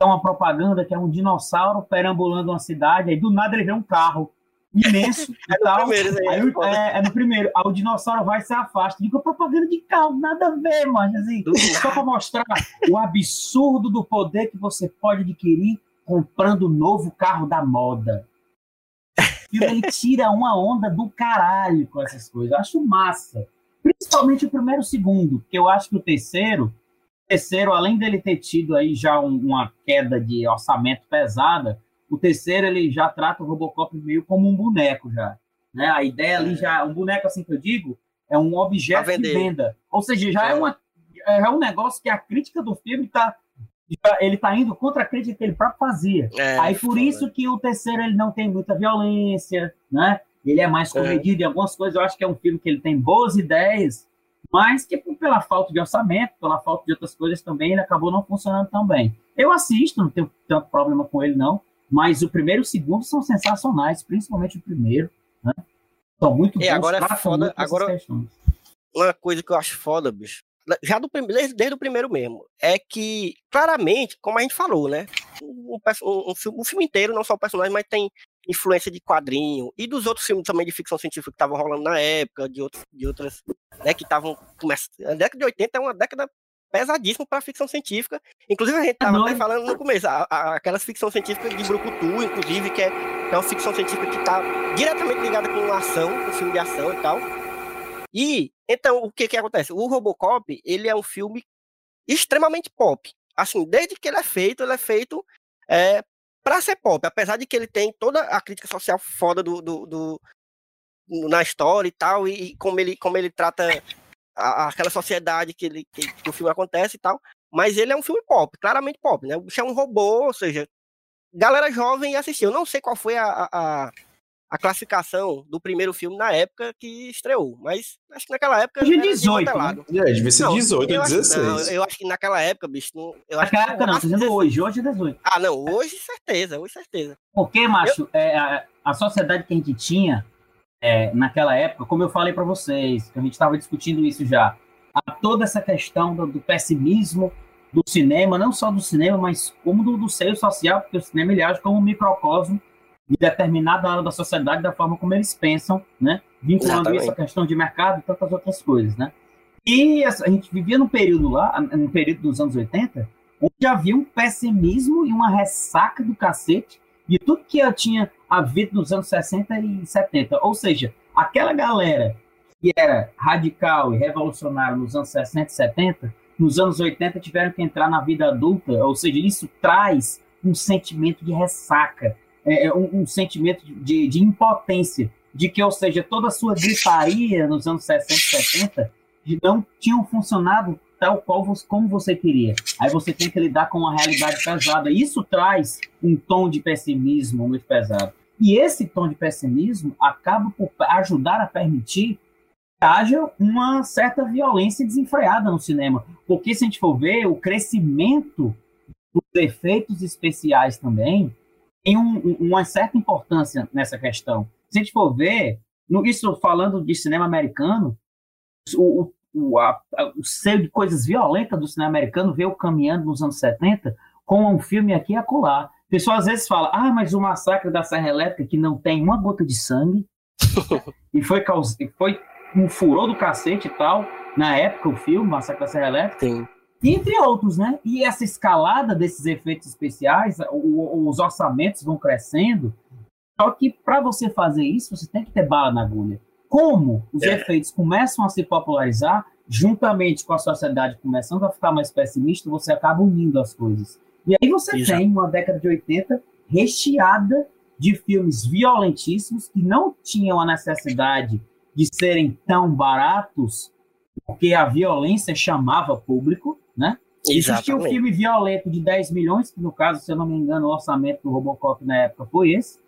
É uma propaganda que é um dinossauro perambulando uma cidade, aí do nada ele vê um carro imenso e é tal. Primeiro, aí, aí, é, é, no primeiro. Aí o dinossauro vai se afasta. Digo, propaganda de carro, nada a ver, mano. Assim, só pra mostrar o absurdo do poder que você pode adquirir comprando o novo carro da moda. E ele tira uma onda do caralho com essas coisas. Eu acho massa. Principalmente o primeiro e o segundo, porque eu acho que o terceiro, o terceiro, além dele ter tido aí já um, uma queda de orçamento pesada, o terceiro ele já trata o Robocop meio como um boneco já. Né? A ideia ali é. já, um boneco assim que eu digo, é um objeto de venda. Ou seja, já é, é uma, é um negócio que a crítica do filme está ele tá indo contra a crítica que ele próprio fazia. É, Aí por isso que o terceiro ele não tem muita violência, né? Ele é mais comedido é. em algumas coisas. Eu acho que é um filme que ele tem boas ideias, mas que pela falta de orçamento, pela falta de outras coisas também, ele acabou não funcionando tão bem. Eu assisto, não tenho tanto problema com ele não, mas o primeiro e o segundo são sensacionais, principalmente o primeiro, né? São muito bons. E agora é foda, agora uma coisa que eu acho foda, bicho, já do primeiro, desde o primeiro mesmo, é que, claramente, como a gente falou, né? Um, um, um, filme, um filme inteiro, não só o personagem, mas tem influência de quadrinho e dos outros filmes também de ficção científica que estavam rolando na época, de, outros, de outras, né, que estavam começando. A década de 80 é uma década pesadíssima para ficção científica. Inclusive, a gente estava até falando no começo, a, a, aquelas ficção científica de Brucutu, inclusive, que é, que é uma ficção científica que está diretamente ligada com ação, com filme de ação e tal. E, então, o que que acontece? O Robocop, ele é um filme extremamente pop. Assim, desde que ele é feito, ele é feito é, para ser pop, apesar de que ele tem toda a crítica social foda do, do, do na história e tal, e, e, como ele, como ele trata a, aquela sociedade que, ele, que, que, o filme acontece e tal, mas ele é um filme pop, claramente pop, né? O bicho é um robô, ou seja, galera jovem assistiu. Eu não sei qual foi a, a, a classificação do primeiro filme na época que estreou. Mas acho que naquela época. De 18. Né? É, devia ser não, 18 ou 16. Acho, não, eu acho que naquela época, bicho. Não, eu acho naquela época não, tô dizendo hoje. Hoje é 18. Ah, não. Hoje, certeza. Hoje, certeza. Porque, macho, eu... é, a, a, sociedade que a gente tinha é, naquela época, como eu falei para vocês, que a gente estava discutindo isso já, a toda essa questão do, do, pessimismo do cinema, não só do cinema, mas como do, do seio social, porque o cinema ele age como um microcosmo de determinada área da sociedade da forma como eles pensam, né? Vinculando Exatamente. isso à questão de mercado e tantas outras coisas, né? E a gente vivia num período lá, no período dos anos 80, onde havia um pessimismo e uma ressaca do cacete de tudo que eu tinha havido nos anos 60 e 70. Ou seja, aquela galera que era radical e revolucionária nos anos 60 e 70, nos anos 80 tiveram que entrar na vida adulta, ou seja, isso traz um sentimento de ressaca, é, é, um, um, sentimento de, de, impotência, de que, ou seja, toda a sua gritaria nos anos 60 e 70 não tinham funcionado tal qual como você queria. Aí você tem que lidar com uma realidade pesada. Isso traz um tom de pessimismo muito pesado. E esse tom de pessimismo acaba por ajudar a permitir que haja uma certa violência desenfreada no cinema. Porque se a gente for ver, o crescimento dos efeitos especiais também tem um, uma certa importância nessa questão. Se a gente for ver, no, isso falando de cinema americano, o, o, a, o seio de coisas violentas do cinema americano veio caminhando nos anos 70 com um filme aqui e acolá. Pessoal às vezes fala, ah, mas o massacre da Serra Elétrica que não tem uma gota de sangue e foi, caus... foi um furor do cacete e tal, na época o filme, Massacre da Serra Elétrica. Sim entre outros, né? E essa escalada desses efeitos especiais, o, os orçamentos vão crescendo. Só que para você fazer isso, você tem que ter bala na agulha. Como os é. efeitos começam a se popularizar, juntamente com a sociedade começando a ficar mais pessimista, você acaba unindo as coisas. E aí você Exato. tem uma década de 80 recheada de filmes violentíssimos que não tinham a necessidade de serem tão baratos, porque a violência chamava público, né? Existia um filme violento de 10 milhões, que no caso, se eu não me engano, o orçamento do Robocop na época foi esse.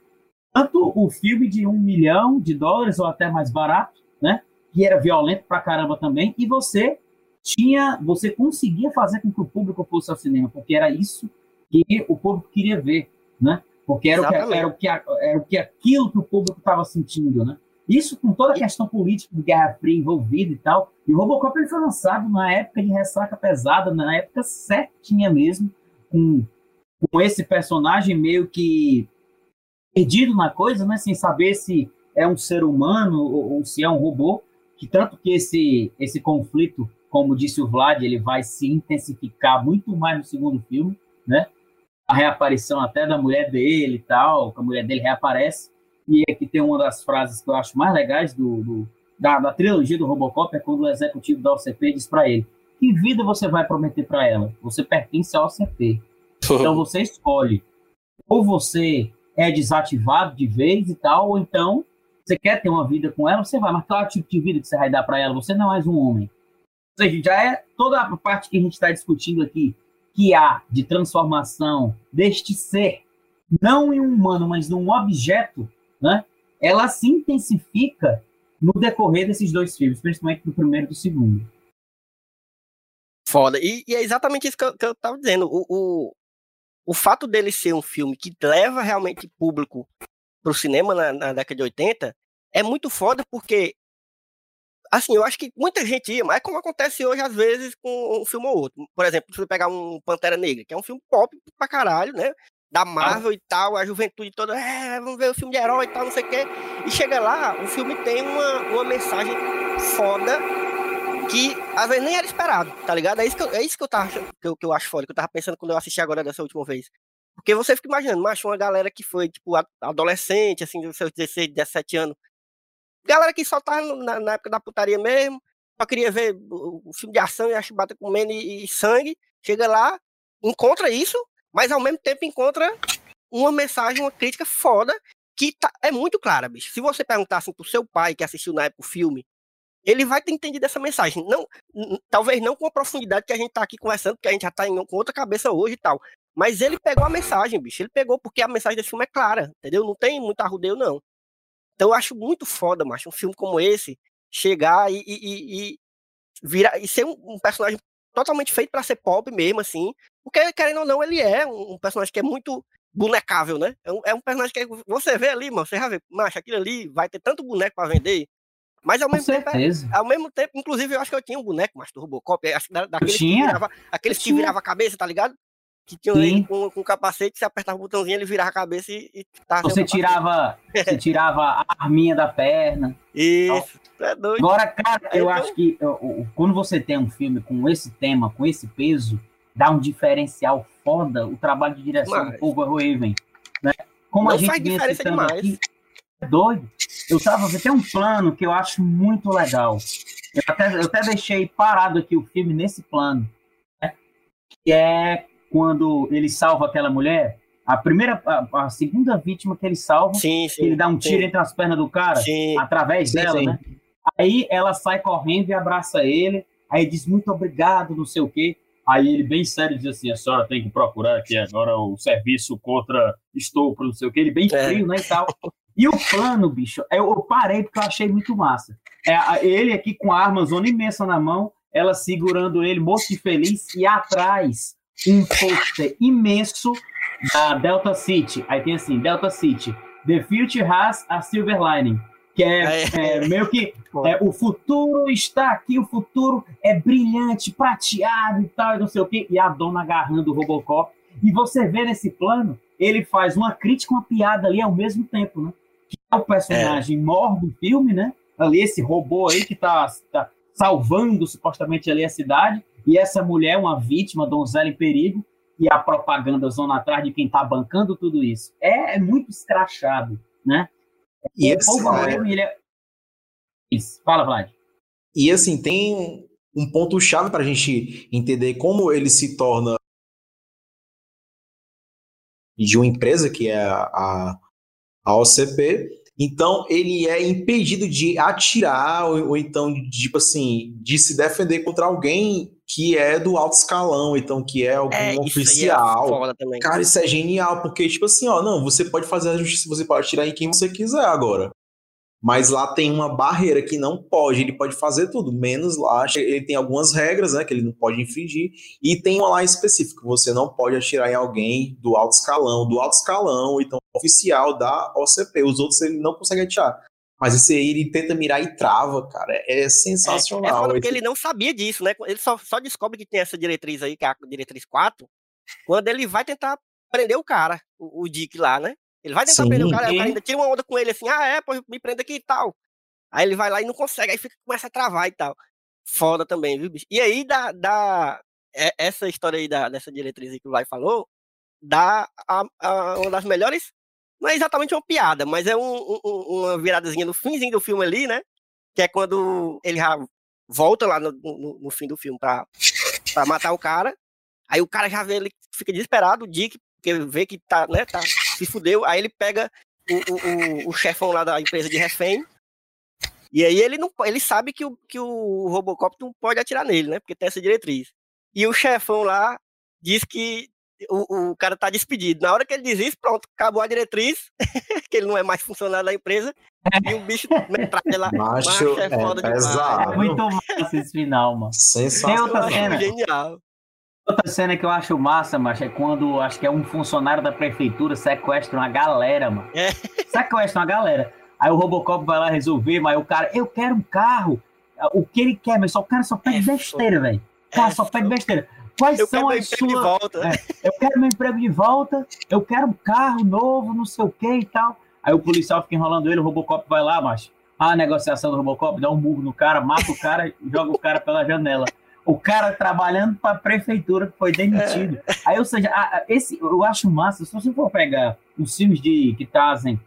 Tanto o filme de um milhão de dólares, ou até mais barato, né? Que era violento pra caramba também, e você tinha, você conseguia fazer com que o público fosse ao cinema, porque era isso que o público queria ver, né? Porque era, o que, era, o que, era o que aquilo que o público estava sentindo, né? Isso com toda a questão política de Guerra Fria envolvida e tal. E o Robocop ele foi lançado na época de ressaca pesada, na época certinha mesmo, com, com esse personagem meio que perdido na coisa, né? Sem saber se é um ser humano ou, ou se é um robô. Que tanto que esse, esse conflito, como disse o Vlad, ele vai se intensificar muito mais no segundo filme, né? A reaparição até da mulher dele e tal, que a mulher dele reaparece. E aqui tem uma das frases que eu acho mais legais do, do- da, da trilogia do Robocop, é quando o executivo da OCP diz para ele que vida você vai prometer para ela? Você pertence à OCP. Então você escolhe. Ou você é desativado de vez e tal, ou então você quer ter uma vida com ela, você vai. Mas qual é o tipo de vida que você vai dar para ela? Você não é mais um homem. Ou seja, já é toda a parte que a gente está discutindo aqui, que há de transformação deste ser, não em um humano, mas num objeto, né? ela se intensifica no decorrer desses dois filmes, principalmente do primeiro e do segundo. Foda. E, e é exatamente isso que eu, que eu tava dizendo. O, o, o fato dele ser um filme que leva realmente público pro cinema na, na década de 80 é muito foda porque, assim, eu acho que muita gente ia, mas é como acontece hoje às vezes com um filme ou outro. Por exemplo, se você pegar um Pantera Negra, que é um filme pop pra caralho, né? Da Marvel e tal, a juventude toda, é, vamos ver o filme de herói e tal, não sei o quê. E chega lá, o filme tem uma, uma mensagem foda que às vezes nem era esperado, tá ligado? É isso que eu, é isso que eu tava achando, que eu, que eu acho foda, que eu tava pensando quando eu assisti agora dessa última vez. Porque você fica imaginando, macho, uma galera que foi, tipo, adolescente, assim, dos seus 16, 17 anos. Galera que só no- na, na época da putaria mesmo, só queria ver o, o filme de ação e a chibata comendo e, e sangue. Chega lá, encontra isso, mas ao mesmo tempo encontra uma mensagem, uma crítica foda, que tá- é muito clara, bicho. Se você perguntar assim pro seu pai que assistiu na época o filme, ele vai ter entendido essa mensagem. Não, talvez não com a profundidade que a gente tá aqui conversando, porque a gente já tá em, com outra cabeça hoje e tal. Mas ele pegou a mensagem, bicho. Ele pegou porque a mensagem desse filme é clara, entendeu? Não tem muito arrudeio, não. Então eu acho muito foda, macho, um filme como esse chegar e, e, e- virar e ser um, um personagem totalmente feito pra ser pop mesmo, assim. Porque, querendo ou não, ele é um, um personagem que é muito bonecável, né? É um, é um personagem que você vê ali, mano, você já vê, macho, aquilo ali vai ter tanto boneco pra vender. Mas ao Com mesmo tempo é- certeza. ao mesmo tempo, inclusive, eu acho que eu tinha um boneco, mas do Robocop, acho que da- daqueles que tinha? virava, aqueles que virava a cabeça, tá ligado? Que ele com, com capacete, você apertava o botãozinho, ele virava a cabeça e, e tava sem o Você tirava, você tirava a arminha da perna. Isso, é doido. Agora, cara, eu Então- acho que quando você tem um filme com esse tema, com esse peso, dá um diferencial foda o trabalho de direção Demais. do Paul Verhoeven, né? Como a Não gente faz diferença demais. aqui, é doido. Eu tava vendo, tem um plano que eu acho muito legal. Eu até, eu até deixei parado aqui o filme nesse plano, né? que é quando ele salva aquela mulher, a primeira, a, a segunda vítima que ele salva, Sim, que ele sim. dá um tiro sim. entre as pernas do cara Sim, através Sim, dela, sim. né? Aí ela sai correndo e abraça ele, aí diz muito obrigado, não sei o quê. Aí ele, bem sério, diz assim: a senhora tem que procurar aqui agora o serviço contra estupro, não sei o quê. Ele, bem É. frio, né? E tal. E o plano, bicho, eu, parei porque eu achei muito massa. É, ele aqui com a arma zona imensa na mão, ela segurando ele, moço e feliz, e atrás um pôster imenso da Delta City. Aí tem assim: Delta City, The Future has a Silver Lining. Que é, É. é meio que é, o futuro está aqui, o futuro é brilhante, prateado e tal, e não sei o quê. E a dona agarrando o Robocop. E você vê nesse plano, ele faz uma crítica, uma piada ali ao mesmo tempo, né? Que é o personagem mor do filme, né? Ali, esse robô aí que tá, tá salvando supostamente ali a cidade. E essa mulher, uma vítima, donzela em perigo. E a propaganda zona atrás de quem tá bancando tudo isso. É, é muito escrachado, né? E o Paul assim, Verhoeven, ele é... Isso. Fala, Vlad. E assim, tem um ponto-chave para a gente entender como ele se torna de uma empresa que é a, a OCP. Então, ele é impedido de atirar, ou, ou, então, tipo assim, de se defender contra alguém que é do alto escalão, então, que é algum é, oficial. É Cara, isso é genial, porque, tipo assim, ó, não, você pode fazer a justiça, você pode atirar em quem você quiser agora. Mas lá tem uma barreira que não pode, ele pode fazer tudo, menos lá, ele tem algumas regras, né, que ele não pode infringir, e tem uma lá específica, você não pode atirar em alguém do alto escalão, do alto escalão, então oficial da OCP, os outros ele não consegue atirar. Mas esse aí ele tenta mirar e trava, cara. É sensacional. É, é porque ele não sabia disso, né? Ele só, só descobre que tem essa diretriz aí, que é a diretriz 4, quando ele vai tentar prender o cara, o, o Dick lá, né? Ele vai tentar Sim. prender o cara, o cara ainda tira uma onda com ele assim, ah, é, pô, me prenda aqui e tal. Aí ele vai lá e não consegue, aí fica, começa a travar e tal. Foda também, viu, bicho? E aí dá, dá é, essa história aí da, dessa diretriz que o Lai falou, dá a, a, uma das melhores, não é exatamente uma piada, mas é um, um, uma viradazinha no finzinho do filme ali, né? Que é quando ele já volta lá no, no, no fim do filme pra, pra matar o cara. Aí o cara já vê ele, fica desesperado, o Dick, porque vê que tá, né, tá, se fudeu, aí ele pega o, o, o, chefão lá da empresa de refém, e aí ele não ele sabe que o, que o Robocop não pode atirar nele, né, porque tem essa diretriz. E o chefão lá diz que o, o cara tá despedido. Na hora que ele diz isso, pronto, acabou a diretriz, que ele não é mais funcionário da empresa, e o bicho metralha lá. Macho, é, é foda é pesado. É muito massa esse final, mano. Sensacional. Tem outra cena. Genial. Outra cena que eu acho massa, macho, é quando acho que é um funcionário da prefeitura sequestra uma galera, mano. É. Sequestra uma galera. Aí o Robocop vai lá resolver, mas o cara, eu quero um carro. O que ele quer, mas só o cara só pede é besteira, velho. O cara é só pede besteira. Quais eu são as suas. É, eu quero meu emprego de volta, eu quero um carro novo, não sei o que e tal. Aí o policial fica enrolando ele, o Robocop vai lá, macho. A negociação do Robocop, dá um murro no cara, mata o cara, joga o cara pela janela o cara trabalhando para a prefeitura que foi demitido. É. Aí, ou seja, esse, eu acho massa, se você for pegar os filmes de, que trazem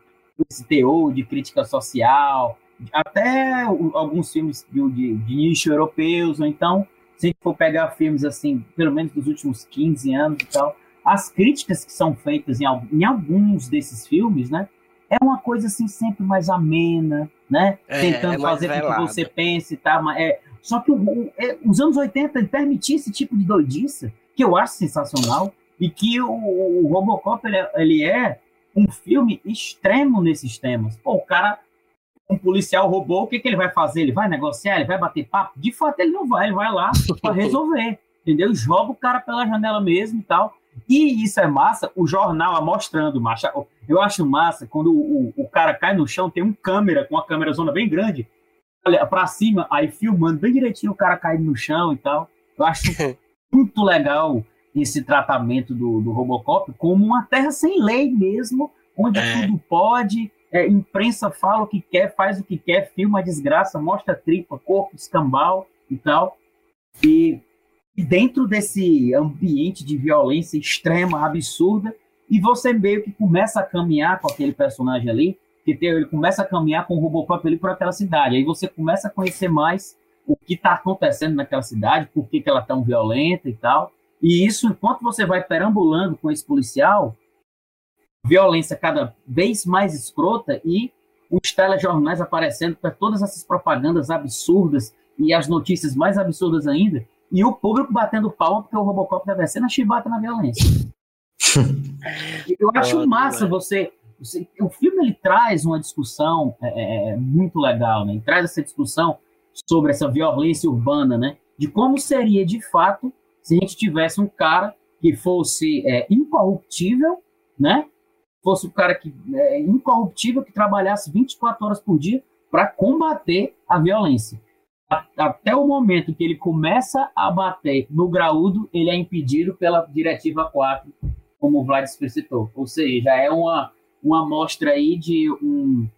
esse teor de crítica social, até alguns filmes de, de, de nicho europeus, ou então, se a gente for pegar filmes assim, pelo menos dos últimos 15 anos e tal, as críticas que são feitas em, em alguns desses filmes, né, é uma coisa assim sempre mais amena, né? É, Tentando é fazer com que você pense, tá? É, só que o, o, é, os anos 80 permitiam esse tipo de doidice, que eu acho sensacional, e que o, o Robocop ele é, ele é, um filme extremo nesses temas. Pô, o cara, um policial roubou, o que, que ele vai fazer? Ele vai negociar? Ele vai bater papo? De fato, ele não vai, ele vai lá para resolver, entendeu? Joga o cara pela janela mesmo e tal. E isso é massa, o jornal mostrando, macha. Eu acho massa quando o, o, o cara cai no chão, tem um câmera com uma câmera zona bem grande, olha para cima, aí filmando bem direitinho o cara caindo no chão e tal. Eu acho muito legal esse tratamento do, do Robocop como uma terra sem lei mesmo, onde é. tudo pode, é, imprensa fala o que quer, faz o que quer, filma a desgraça, mostra tripa, corpo, escambau e tal. E, e dentro desse ambiente de violência extrema, absurda, e você meio que começa a caminhar com aquele personagem ali, que ele começa a caminhar com o Robocop ali por aquela cidade. Aí você começa a conhecer mais o que está acontecendo naquela cidade, por que, que ela é tão violenta e tal. E isso, enquanto você vai perambulando com esse policial, violência cada vez mais escrota e os telejornais aparecendo para todas essas propagandas absurdas e as notícias mais absurdas ainda, e o público batendo palma porque o Robocop está descendo a chibata na violência. Eu acho massa você o filme ele traz uma discussão é, é, é, muito legal, né? Ele traz essa discussão sobre essa violência urbana, né? De como seria de fato se a gente tivesse um cara que fosse é, incorruptível, né? Fosse um cara que é, incorruptível que trabalhasse 24 horas por dia para combater a violência. Até o momento que ele começa a bater no graúdo, ele é impedido pela Diretiva 4, como o Vlad explicitou. Ou seja, é uma uma amostra aí de um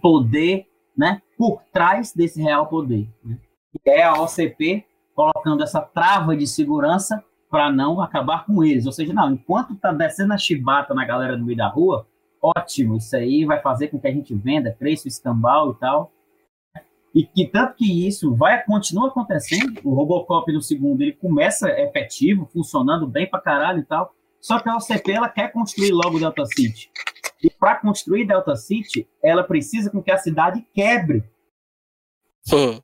poder né, por trás desse real poder. Né? É a OCP colocando essa trava de segurança para não acabar com eles. Ou seja, não, enquanto está descendo a chibata na galera no meio da rua, ótimo, isso aí vai fazer com que a gente venda, cresça o escambau e tal. E que tanto que isso vai continua acontecendo, o Robocop no segundo ele começa efetivo, funcionando bem pra caralho e tal. Só que a OCP ela quer construir logo Delta City. E para construir Delta City, ela precisa com que a cidade quebre. Hum.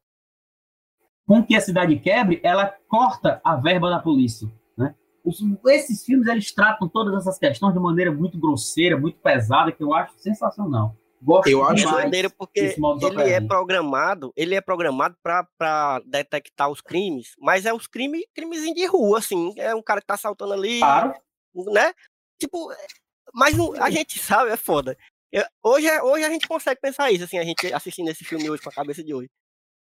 Com que a cidade quebre, ela corta a verba da polícia. Né? Os- esses filmes eles tratam todas essas questões de maneira muito grosseira, muito pesada, que eu acho sensacional. Gosto Eu acho É maneiro porque ele é programado, ele é programado para detectar os crimes, mas é os crimes, crimes de rua, assim. É um cara que tá assaltando ali, Claro, né? Tipo, mas não- a gente sabe, é foda. Eu- hoje, é- hoje a gente consegue pensar isso, assim, a gente assistindo esse filme hoje com a cabeça de hoje.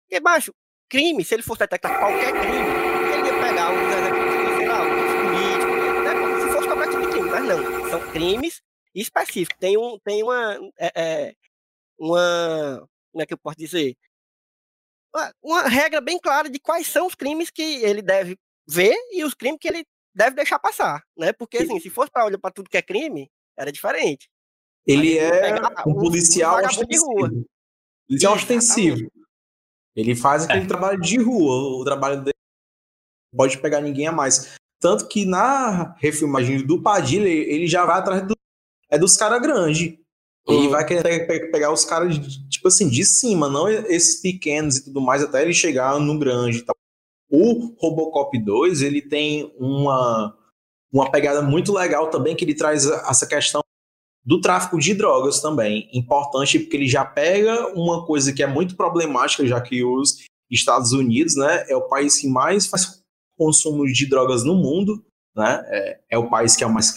Porque, baixo, crime, se ele fosse detectar qualquer crime, ele ia pegar os executivos, sei lá, os políticos, né? Se fosse qualquer tipo de crime, mas não, são crimes específicos. Tem, um, tem uma, é, é, uma, como é que eu posso dizer? Uma, uma regra bem clara de quais são os crimes que ele deve ver e os crimes que ele deve deixar passar, né? Porque assim, se fosse para olhar para tudo que é crime, era diferente. Ele é pega um policial ostensivo. Policial ostensivo. Ele faz aquele trabalho de rua. O trabalho dele não pode pegar ninguém a mais. Tanto que na refilmagem do Padilha, ele já vai atrás do, é dos caras grandes. Ele Uhum. vai querer pe- pe- pegar os caras, de- tipo assim, de cima, não esses pequenos e tudo mais, até ele chegar no grande e tal. O Robocop 2, ele tem uma, uma pegada muito legal também, que ele traz essa questão do tráfico de drogas também. Importante porque ele já pega uma coisa que é muito problemática, já que os Estados Unidos, né, é o país que mais faz consumo de drogas no mundo, né? É, é o país que é o mais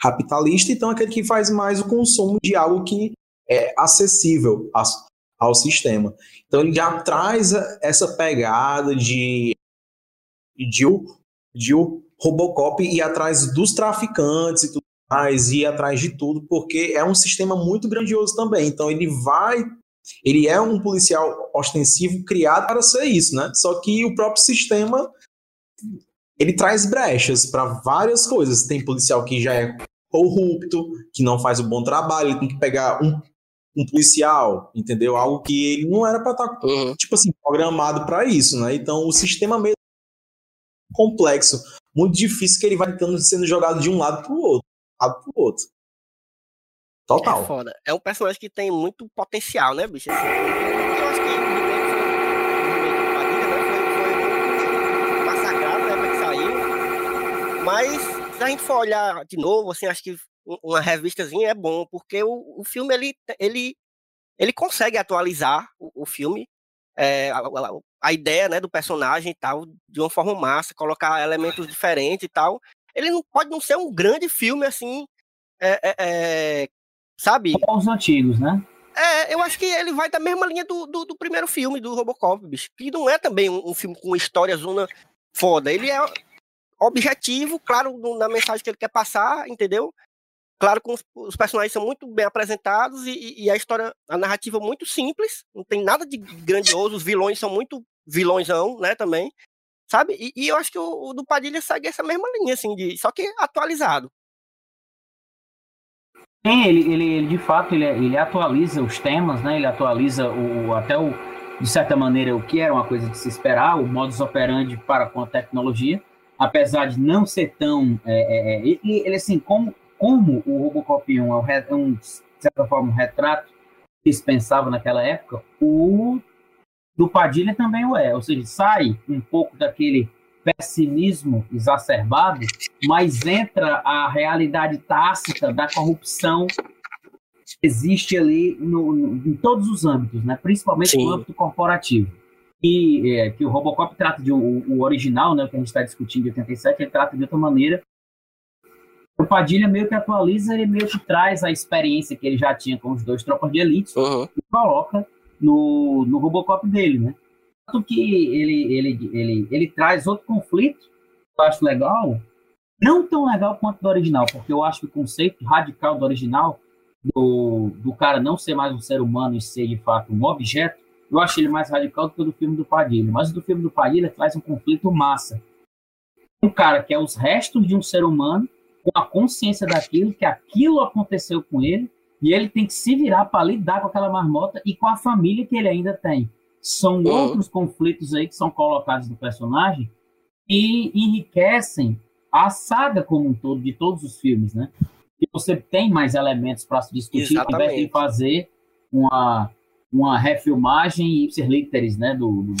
capitalista, então é aquele que faz mais o consumo de algo que é acessível a- ao sistema. Então ele já traz essa pegada de de de Robocop ir atrás dos traficantes e tudo mais, ir atrás de tudo, porque é um sistema muito grandioso também. Então ele vai. Ele é um policial ostensivo criado para ser isso, né? Só que o próprio sistema ele traz brechas para várias coisas. Tem policial que já é corrupto, que não faz um bom trabalho, ele tem que pegar um, um policial, entendeu? Algo que ele não era para estar Uhum. tipo assim, programado para isso, né? Então o sistema mesmo é complexo, muito difícil que ele vai tendo sendo jogado de um lado pro outro, lado pro outro. É Total. foda. É um personagem que tem muito potencial, né, bicho? Assim, eu acho que. Mas se a gente for olhar de novo, assim, acho que um- uma revistazinha é bom, porque o, o filme ele, ele, ele consegue atualizar o, o filme, é, a, a- a ideia né, do personagem e tal, de uma forma massa, colocar elementos diferentes e tal. Ele não pode não ser um grande filme assim, é, é, é, sabe? Como os antigos, né? É, eu acho que ele vai da mesma linha do, do, do primeiro filme, do Robocop, bicho. Que não é também um, um filme com história zona foda. Ele é objetivo, claro, na mensagem que ele quer passar, entendeu? Claro que os, os personagens são muito bem apresentados e, e- e a história, a narrativa muito simples, não tem nada de grandioso, os vilões são muito vilõesão, né, também, sabe? E, e eu acho que o, o do Padilha segue essa mesma linha, assim, de, só que atualizado. Sim, ele, ele, ele, de fato ele, ele atualiza os temas, né? Ele atualiza o, até o, de certa maneira, o que era uma coisa de se esperar, o modus operandi para com a tecnologia, apesar de não ser tão. É, é, é, ele, ele, assim, como, como o Robocop 1 é é um, de certa forma, um retrato que se pensava naquela época, o do Padilha também o é. Ou seja, sai um pouco daquele pessimismo exacerbado, mas entra a realidade tácita da corrupção que existe ali no, no- em todos os âmbitos, né? principalmente Sim. no âmbito corporativo. E é, que o Robocop trata de o, o original, né, o que a gente está discutindo de 87, ele trata de outra maneira. O Padilha meio que atualiza, ele meio que traz a experiência que ele já tinha com os dois tropas de elite Uhum. e coloca no, no Robocop dele, né? Tanto que ele, ele, ele, ele traz outro conflito que eu acho legal, não tão legal quanto do original, porque eu acho que o conceito radical do original, do, do cara não ser mais um ser humano e ser de fato um objeto, eu acho ele mais radical do que o do filme do Padilha. Mas o do filme do Padilha traz um conflito massa. Um cara que é os restos de um ser humano, com a consciência daquilo, que aquilo aconteceu com ele, e ele tem que se virar para lidar com aquela marmota e com a família que ele ainda tem. são Uhum. outros conflitos aí que são colocados no personagem e enriquecem a saga como um todo, de todos os filmes, né? E você tem mais elementos para se discutir, ao invés de fazer uma, uma refilmagem ipsis literis, né, do, do,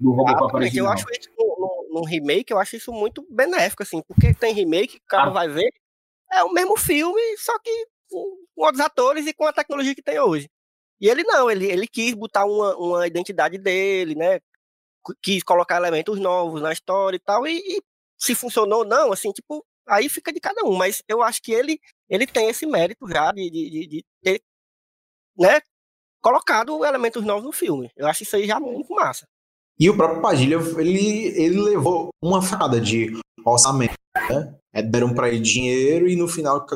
do Robocop eu original. acho isso no, no- no remake, eu acho isso muito benéfico, assim, porque tem remake que o cara Ah. vai ver, é o mesmo filme, só que com, outros atores e com a tecnologia que tem hoje. E ele não, ele, ele quis botar uma, uma identidade dele, né? qu- Quis colocar elementos novos na história e tal, e, e se funcionou ou não, assim, tipo, aí fica de cada um. Mas eu acho que ele, ele tem esse mérito já de, de, de- ter, né, colocado elementos novos no filme. Eu acho isso aí já muito massa. E o próprio Padilha, ele, ele levou uma facada de orçamento, né? É, deram pra ele dinheiro e no final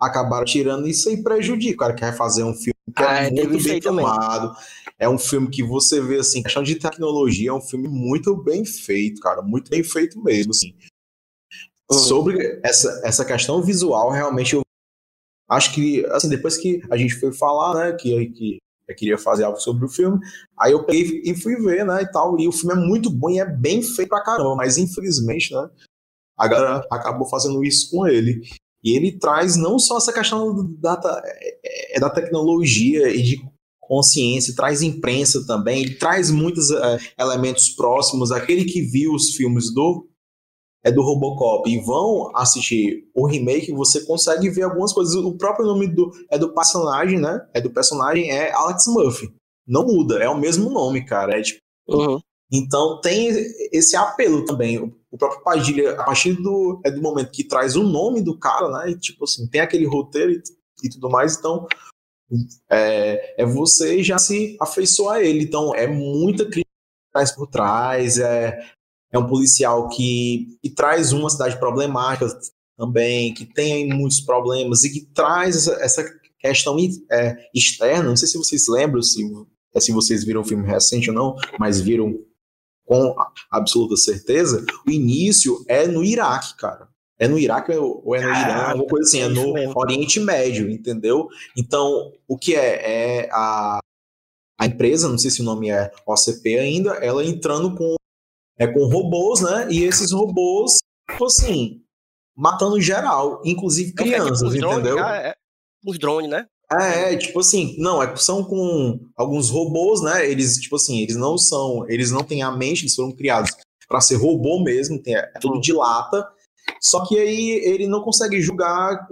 acabaram tirando isso aí prejudica. O cara quer fazer um filme que Ah, é é, teve muito bem filmado. É um filme que você vê, assim, questão de tecnologia, é um filme muito bem feito, cara. Muito bem feito mesmo, assim. Uhum. Sobre essa, essa questão visual, realmente eu acho que, assim, depois que a gente foi falar, né, que, que eu queria fazer algo sobre o filme, aí eu peguei e fui ver, né, e tal, e o filme é muito bom e é bem feito pra caramba, mas infelizmente, né, a galera acabou fazendo isso com ele. Ele traz não só essa questão da, da, é, da tecnologia e de consciência, traz imprensa também, ele traz muitos é, elementos próximos, aquele que viu os filmes do é do Robocop e vão assistir o remake, você consegue ver algumas coisas. O próprio nome do é do personagem, né? É do personagem é Alex Murphy. Não muda, é o mesmo nome, cara. É tipo, Uhum. Então tem esse apelo também. O próprio Padilha, a partir do, é do momento que traz o nome do cara, né? E tipo assim, tem aquele roteiro e, e tudo mais, então é, é você já se afeiçoar a ele. Então é muita crítica por trás, é, é um policial que, que traz uma cidade problemática também, que tem muitos problemas e que traz essa, essa questão é, externa. Não sei se vocês lembram, se, se vocês viram o filme recente ou não, mas viram com absoluta certeza. O início é no Iraque, cara. É no Iraque ou é no Irã, Ah, alguma coisa assim, é é no. Oriente Médio, entendeu? Então, o que é? É a, a empresa, não sei se o nome é OCP ainda, ela entrando com, é, com robôs, né? E esses robôs, tipo assim, matando geral, inclusive Então, é tipo crianças, drones, entendeu? já é- Os drones, né? É, é, tipo assim, não, é, são com alguns robôs, né? Eles, tipo assim, eles não são, eles não têm a mente, eles foram criados para ser robô mesmo, tem, é tudo de lata. Só que aí ele não consegue julgar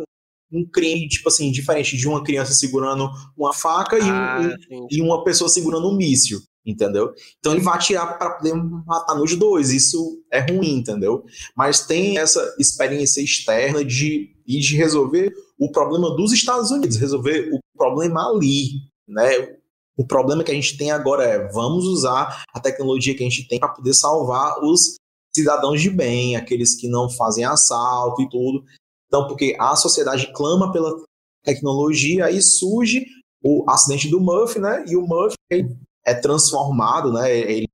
um crime, tipo assim, diferente de uma criança segurando uma faca e, um- Ah, um- sim. e uma pessoa segurando um míssil, entendeu? Então ele vai atirar para poder matar nos dois, isso é ruim, entendeu? Mas tem essa experiência externa de, de resolver o problema dos Estados Unidos, resolver o problema ali, né? O problema que a gente tem agora é vamos usar a tecnologia que a gente tem para poder salvar os cidadãos de bem, aqueles que não fazem assalto e tudo. Então, porque a sociedade clama pela tecnologia, aí surge o acidente do Murphy, né? E o Murphy é transformado, né? Ele,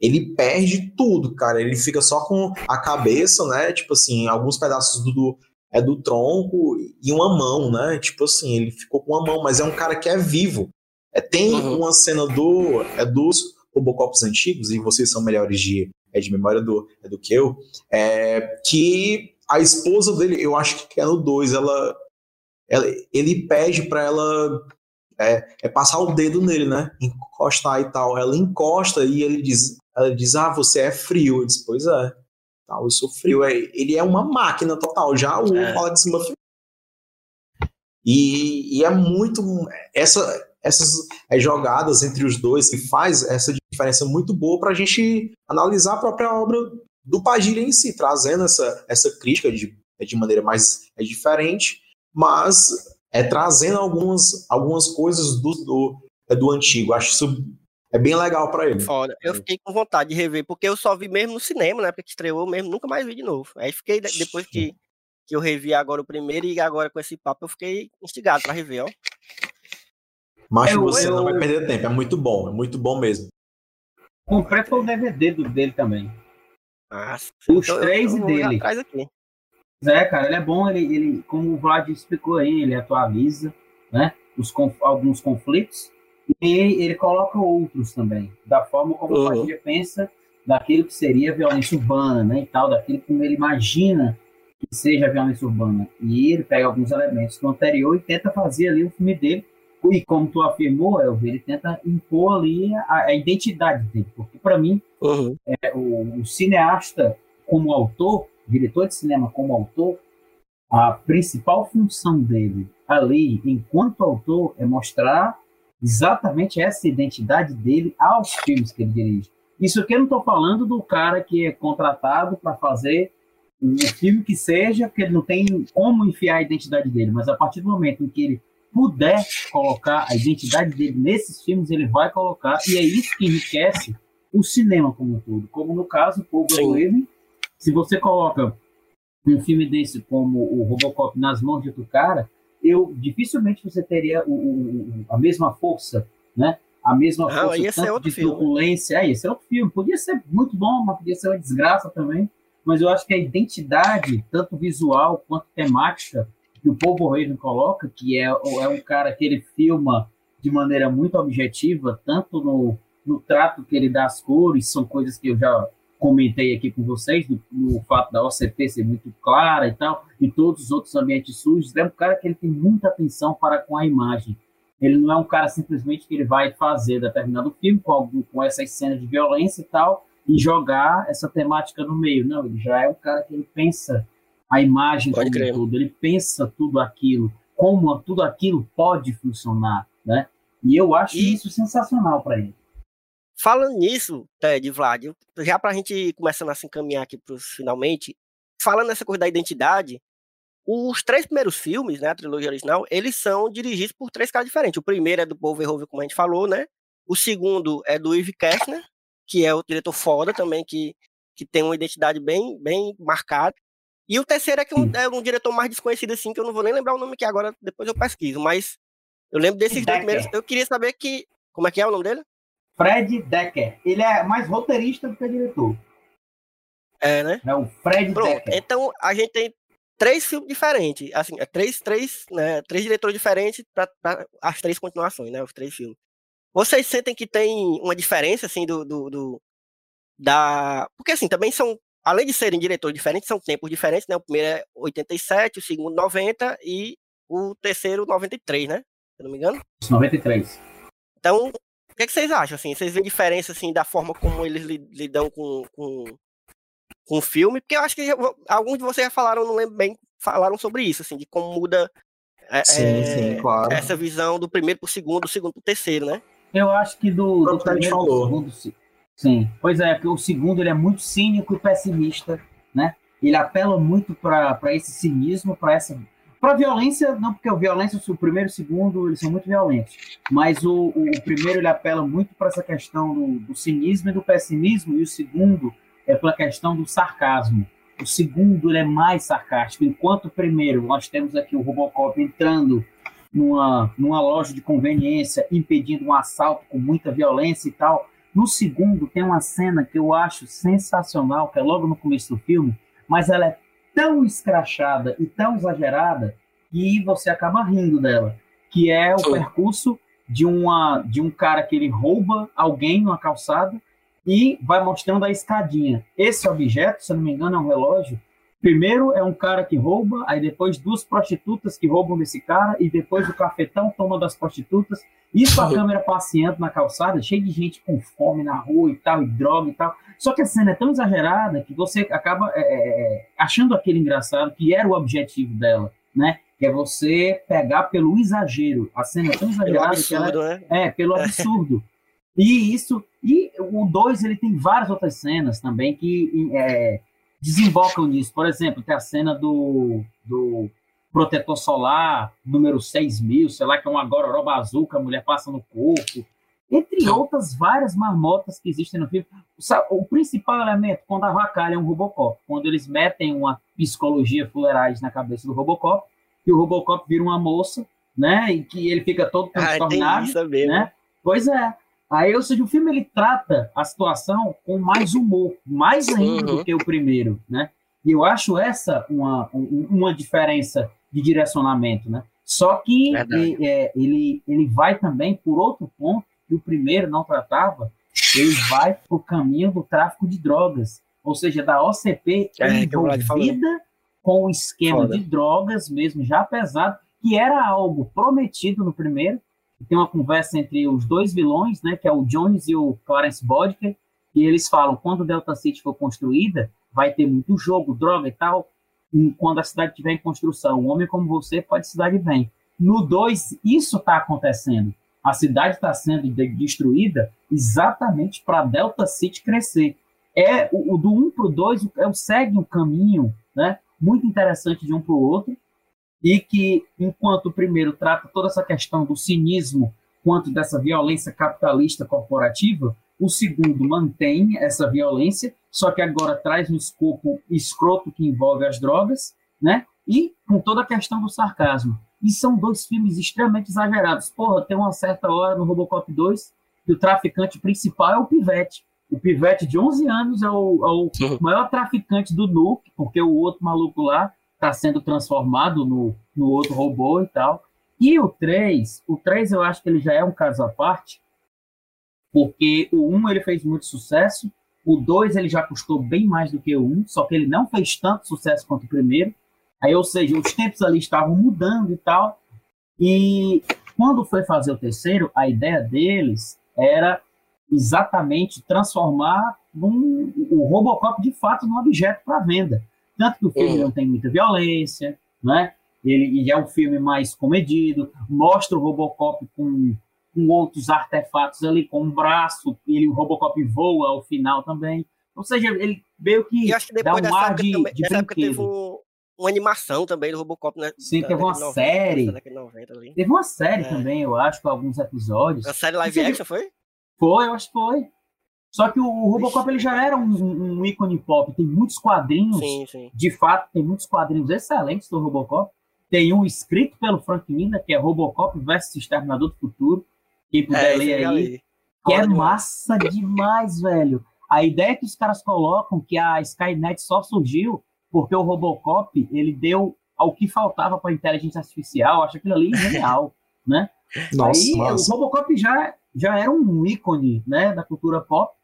ele perde tudo, cara. Ele fica só com a cabeça, né? Tipo assim, alguns pedaços do, do é do tronco e uma mão, né? Tipo assim, ele ficou com uma mão, mas é um cara que é vivo. É, tem Uhum. uma cena do é dos Robocops antigos e vocês são melhores de é de memória do, é do que eu, é, que a esposa dele, eu acho que é no 2, ela, ela ele pede pra ela é, é passar o dedo nele, né? Encostar e tal. Ela encosta e ele diz, ela diz, ah, você é frio. Eu disse, pois é. Tal, eu sou frio. É, ele é uma máquina total. Já o É. Alex Murphy. E, e é muito. Essa, essas jogadas entre os dois que faz essa diferença muito boa para a gente analisar a própria obra do Padilha em si, trazendo essa, essa crítica de, de maneira mais é, diferente, mas é trazendo algumas, algumas coisas do, do, é, do antigo. Acho isso é bem legal para ele. Foda. Eu fiquei com vontade de rever, porque eu só vi mesmo no cinema, né? Porque estreou mesmo, nunca mais vi de novo. Aí fiquei, de- depois que, que eu revi agora o primeiro e agora com esse papo, eu fiquei instigado para rever, ó. Mas Eu- você eu- não vai perder tempo, é muito bom, é muito bom mesmo. Comprei foi o DVD do, dele também. Nossa, Os então eu- três eu e ir dele. atrás aqui. É, cara, ele é bom, ele, ele como o Vlad explicou aí, ele atualiza, né, os, alguns conflitos E ele coloca outros também, da forma como uhum. o Padilha pensa daquilo que seria violência urbana, né, e tal, daquilo como ele imagina que seja violência urbana. E ele pega alguns elementos do anterior e tenta fazer ali o filme dele. E como tu afirmou, Elvio, ele tenta impor ali a, a identidade dele. Porque, para mim, uhum. é, o, o, cineasta como autor, diretor de cinema como autor, a principal função dele ali, enquanto autor, é mostrar exatamente essa identidade dele aos filmes que ele dirige. Isso aqui eu não estou falando do cara que é contratado para fazer um filme que seja, que ele não tem como enfiar a identidade dele, mas a partir do momento em que ele puder colocar a identidade dele nesses filmes, ele vai colocar, e é isso que enriquece o cinema como um todo. Como no caso, Paul Verhoeven, se você coloca um filme desse como o Robocop nas mãos de outro cara, eu dificilmente você teria o, o, a mesma força, né? A mesma Não, força tanto de filme. truculência. É, esse é outro filme. Podia ser muito bom, mas podia ser uma desgraça também mas eu acho que a identidade, tanto visual quanto temática, que o Paul Verhoeven coloca, que é, é um cara que ele filma de maneira muito objetiva, tanto no, no trato que ele dá às cores, são coisas que eu já comentei aqui com vocês, no, no fato da OCP ser muito clara e tal, e todos os outros ambientes sujos, é um cara que ele tem muita atenção para com a imagem. Ele não é um cara simplesmente que ele vai fazer determinado filme com, algum, com essas cenas de violência e tal, e jogar essa temática no meio. Não, ele já é um cara que ele pensa a imagem pode como crer. tudo, ele pensa tudo aquilo, como tudo aquilo pode funcionar, né? E eu acho e... isso sensacional para ele. Falando nisso, Ted, Vlad, já para a gente começando a se encaminhar aqui para finalmente, falando nessa coisa da identidade, os três primeiros filmes, né, a trilogia original, eles são dirigidos por três caras diferentes. O primeiro é do Paul Verhoeven, como a gente falou, né? O segundo é do Yves Kestner, que é o diretor foda também, que, que tem uma identidade bem, bem marcada. E o terceiro é que um, é um diretor mais desconhecido, assim, que eu não vou nem lembrar o nome aqui agora, depois eu pesquiso, mas eu lembro desses Decker. dois primeiros. Eu queria saber que. Como é que é o nome dele? Fred Decker. Ele é mais roteirista do que diretor. É, né? É o Fred Pronto, Decker. Então a gente tem três filmes diferentes, assim, é três, três, né, três diretores diferentes para as três continuações, né, os três filmes. Vocês sentem que tem uma diferença, assim, do, do, do, da... Porque, assim, também são, além de serem diretores diferentes, são tempos diferentes, né? O primeiro é 87, o segundo 90 e o terceiro 93, né? Se não me engano. 93. Então, o que, é que vocês acham, assim? Vocês veem diferença, assim, da forma como eles lidam com, com, com o filme? Porque eu acho que já, alguns de vocês já falaram, não lembro bem, falaram sobre isso, assim, de como muda é, sim, é, sim, claro. essa visão do primeiro pro segundo, do segundo pro terceiro, né? Eu acho que do, do primeiro falou. segundo, sim. Pois é, porque o segundo ele é muito cínico e pessimista, né? Ele apela muito para esse cinismo, para essa para violência, não porque a violência, o primeiro e o segundo, eles são muito violentos, mas o, o primeiro ele apela muito para essa questão do, do cinismo e do pessimismo, e o segundo é pela questão do sarcasmo. O segundo ele é mais sarcástico, enquanto o primeiro nós temos aqui o Robocop entrando numa, numa loja de conveniência, impedindo um assalto com muita violência e tal. No segundo, tem uma cena que eu acho sensacional, que é logo no começo do filme, mas ela é tão escrachada e tão exagerada que você acaba rindo dela, que é o Sim. percurso de, uma, de um cara que ele rouba alguém numa calçada e vai mostrando a escadinha. Esse objeto, se eu não me engano, é um relógio Primeiro é um cara que rouba, aí depois duas prostitutas que roubam desse cara, e depois o cafetão toma das prostitutas. Isso a câmera passeando na calçada, cheio de gente com fome na rua e tal, e droga e tal. Só que a cena é tão exagerada que você acaba é, é, é achando aquele engraçado, que era o objetivo dela, né? Que é você pegar pelo exagero. A cena é tão exagerada absurdo, que ela, né? é pelo absurdo. E isso, e o 2 ele tem várias outras cenas também que é, desembocam nisso. Por exemplo, tem a cena do, do protetor solar número 6 mil, sei lá, que é uma gororoba azul que a mulher passa no corpo. Entre outras várias marmotas que existem no filme. O principal elemento, quando a vacalha é um Robocop, quando eles metem uma psicologia fuleiragem na cabeça do Robocop, que o Robocop vira uma moça, né? E que ele fica todo ah, transtornado, né? Pois é. Aí, ou seja, o filme ele trata a situação com mais humor, mais ainda uhum. do que o primeiro, né? E eu acho essa uma, uma diferença de direcionamento, né? Só que é, ele, ele vai também por outro ponto que o primeiro não tratava, ele vai para o caminho do tráfico de drogas, ou seja, da OCP é, envolvida com o esquema Foda. de drogas mesmo, já pesado, que era algo prometido no primeiro. Tem uma conversa entre os dois vilões, né, que é o Jones e o Clarence Bodker, e eles falam, quando Delta City for construída, vai ter muito jogo, droga e tal, quando a cidade estiver em construção. Um homem como você pode se dar de bem. No 2, isso está acontecendo. A cidade está sendo destruída exatamente para Delta City crescer. É o, o do 1 um para o 2 é, segue um caminho né, muito interessante de um para o outro, e que, enquanto o primeiro trata toda essa questão do cinismo quanto dessa violência capitalista corporativa, o segundo mantém essa violência, só que agora traz um escopo escroto que envolve as drogas, né? E com toda a questão do sarcasmo. E são dois filmes extremamente exagerados. Porra, tem uma certa hora no Robocop 2 que o traficante principal é o Pivete. O Pivete de 11 anos é o, é o uhum. maior traficante do Nuke, porque o outro maluco lá está sendo transformado no, no outro robô e tal. E o 3, o 3 eu acho que ele já é um caso à parte, porque o 1 ele fez muito sucesso, o 2 ele já custou bem mais do que o 1, só que ele não fez tanto sucesso quanto o primeiro. Aí, ou seja, os tempos ali estavam mudando e tal. E quando foi fazer o terceiro, a ideia deles era exatamente transformar num, o Robocop de fato num objeto para venda. Tanto que o filme uhum. não tem muita violência, né? Ele, ele é um filme mais comedido, mostra o Robocop com com outros artefatos ali, com um braço, ele, o Robocop voa ao final também. Ou seja, ele meio que, e acho que dá um ar de, também, de teve um, uma animação também do Robocop, né? Sim, teve uma 90, série. 90 teve uma série é. também, eu acho, com alguns episódios. A série live action foi? Foi, eu acho que foi. Só que o Robocop ele já era um, um, ícone pop, tem muitos quadrinhos, sim, sim. de fato, tem muitos quadrinhos excelentes do Robocop. Tem um escrito pelo Frank Miller, que é Robocop versus Exterminador do Futuro. Quem puder é, ler aí. Que é massa demais, velho. A ideia que os caras colocam que a Skynet só surgiu porque o Robocop ele deu ao que faltava para a inteligência artificial. Acho aquilo ali genial, né? Nossa, aí nossa. o Robocop já, já era um ícone né, da cultura pop.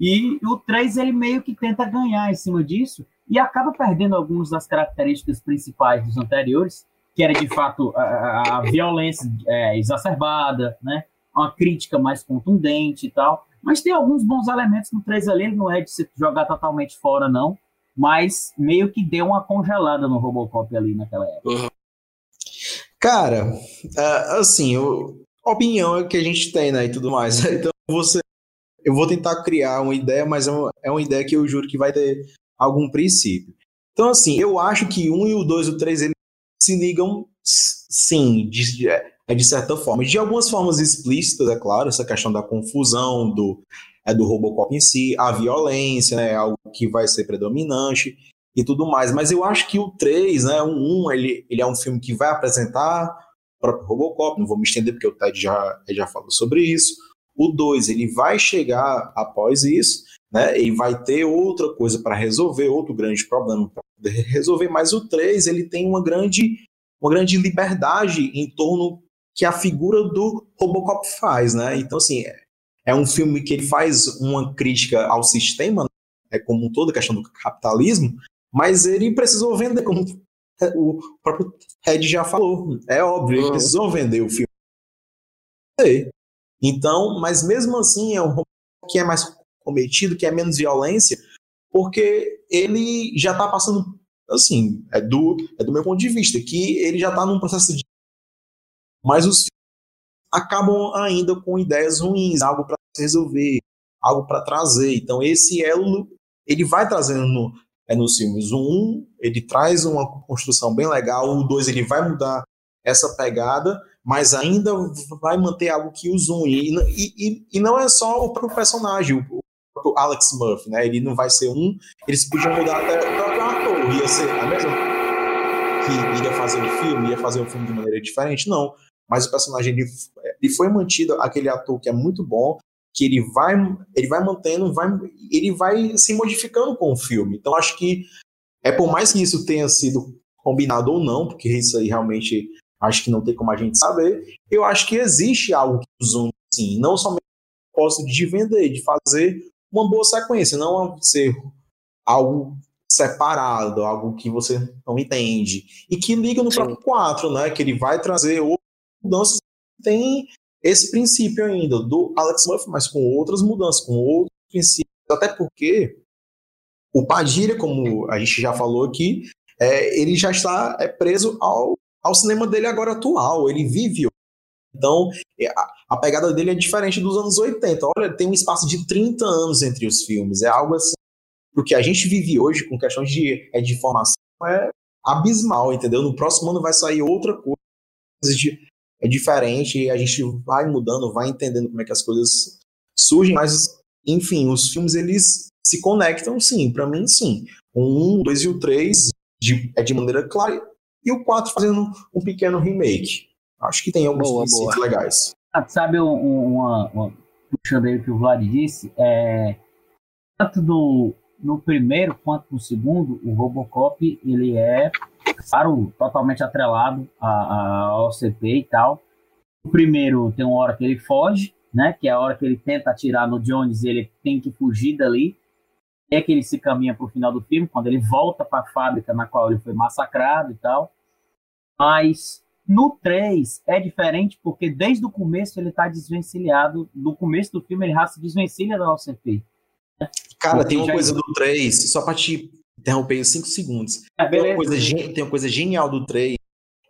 E o 3 ele meio que tenta ganhar em cima disso e acaba perdendo algumas das características principais dos anteriores, que era de fato a, a violência é, exacerbada, né? uma crítica mais contundente e tal. Mas tem alguns bons elementos no 3 ali, ele não é de se jogar totalmente fora, não. Mas meio que deu uma congelada no Robocop ali naquela época. Uhum. Cara, é, assim, opinião é que a gente tem, né, e tudo mais. Então, você, eu vou tentar criar uma ideia, mas é uma, é uma ideia que eu juro que vai ter algum princípio. Então, assim, eu acho que um e o dois e o três, se ligam, sim, de, é de certa forma. De algumas formas explícitas, é claro, essa questão da confusão, do, é do Robocop em si, a violência, né, é algo que vai ser predominante e tudo mais. Mas eu acho que o 3, né, o 1, ele, ele é um filme que vai apresentar o próprio Robocop, não vou me estender porque o Ted já, já falou sobre isso. O 2, ele vai chegar após isso, né, ele vai ter outra coisa para resolver, outro grande problema para poder resolver, mas o 3, ele tem uma grande, uma grande liberdade em torno que a figura do Robocop faz, né? Então, assim, é, é um filme que ele faz uma crítica ao sistema, né? é como toda a questão do capitalismo, mas ele precisou vender, como o próprio Ted já falou. É óbvio, ele precisou vender o filme. Então, mas mesmo assim é um Robocop que é mais cometido, que é menos violência, porque ele já está passando, assim, é do, é do meu ponto de vista, que ele já está num processo de mas os acabam ainda com ideias ruins, algo para resolver, algo para trazer. Então esse elo ele vai trazendo no, é, nos filmes. O um ele traz uma construção bem legal, o dois ele vai mudar essa pegada, mas ainda vai manter algo que os une. E, e, e não é só o próprio personagem, o, o Alex Murphy, né? Ele não vai ser um, eles podiam mudar até o próprio ator, ia ser a mesma que iria fazer o filme, ia fazer o filme de maneira diferente, não mas o personagem ele, ele foi mantido aquele ator que é muito bom, que ele vai ele vai mantendo, vai ele vai se modificando com o filme. Então acho que é por mais que isso tenha sido combinado ou não, porque isso aí realmente acho que não tem como a gente saber. Eu acho que existe algo que os une, sim, não somente o propósito de vender, de fazer uma boa sequência, não ser algo separado, algo que você não entende. E que liga no Sim. próprio 4, né? Que ele vai trazer outras mudanças. Tem esse princípio ainda do Alex Murphy, mas com outras mudanças, com outros princípios. Até porque o Padilha, como a gente já falou aqui, é, ele já está é, preso ao, ao cinema dele agora atual. Ele vive. Então, é, a, pegada dele é diferente dos anos 80. Olha, tem um espaço de 30 anos entre os filmes. É algo assim o que a gente vive hoje com questões de, é, de formação é abismal, entendeu? No próximo ano vai sair outra coisa de, é diferente a gente vai mudando, vai entendendo como é que as coisas surgem, mas enfim, os filmes eles se conectam sim, para mim sim. O 1, 2 e o 3 de, é de maneira clara e o 4 fazendo um pequeno remake. Acho que tem alguns boa, princípios boa. legais. Ah, sabe uma, uma, puxando aí o que o Vlad disse, é tanto do no primeiro quanto no segundo, o Robocop ele é, claro, totalmente atrelado ao OCP e tal. O primeiro tem uma hora que ele foge, né? Que é a hora que ele tenta atirar no Jones e ele tem que fugir dali. É que ele se caminha para o final do filme, quando ele volta para a fábrica na qual ele foi massacrado e tal. Mas no 3 é diferente porque desde o começo ele está desvencilhado. No começo do filme ele já se desvencilha da OCP. Cara, tem uma coisa do 3, só pra te interromper 5 segundos. É, tem, uma coisa, tem uma coisa genial do 3,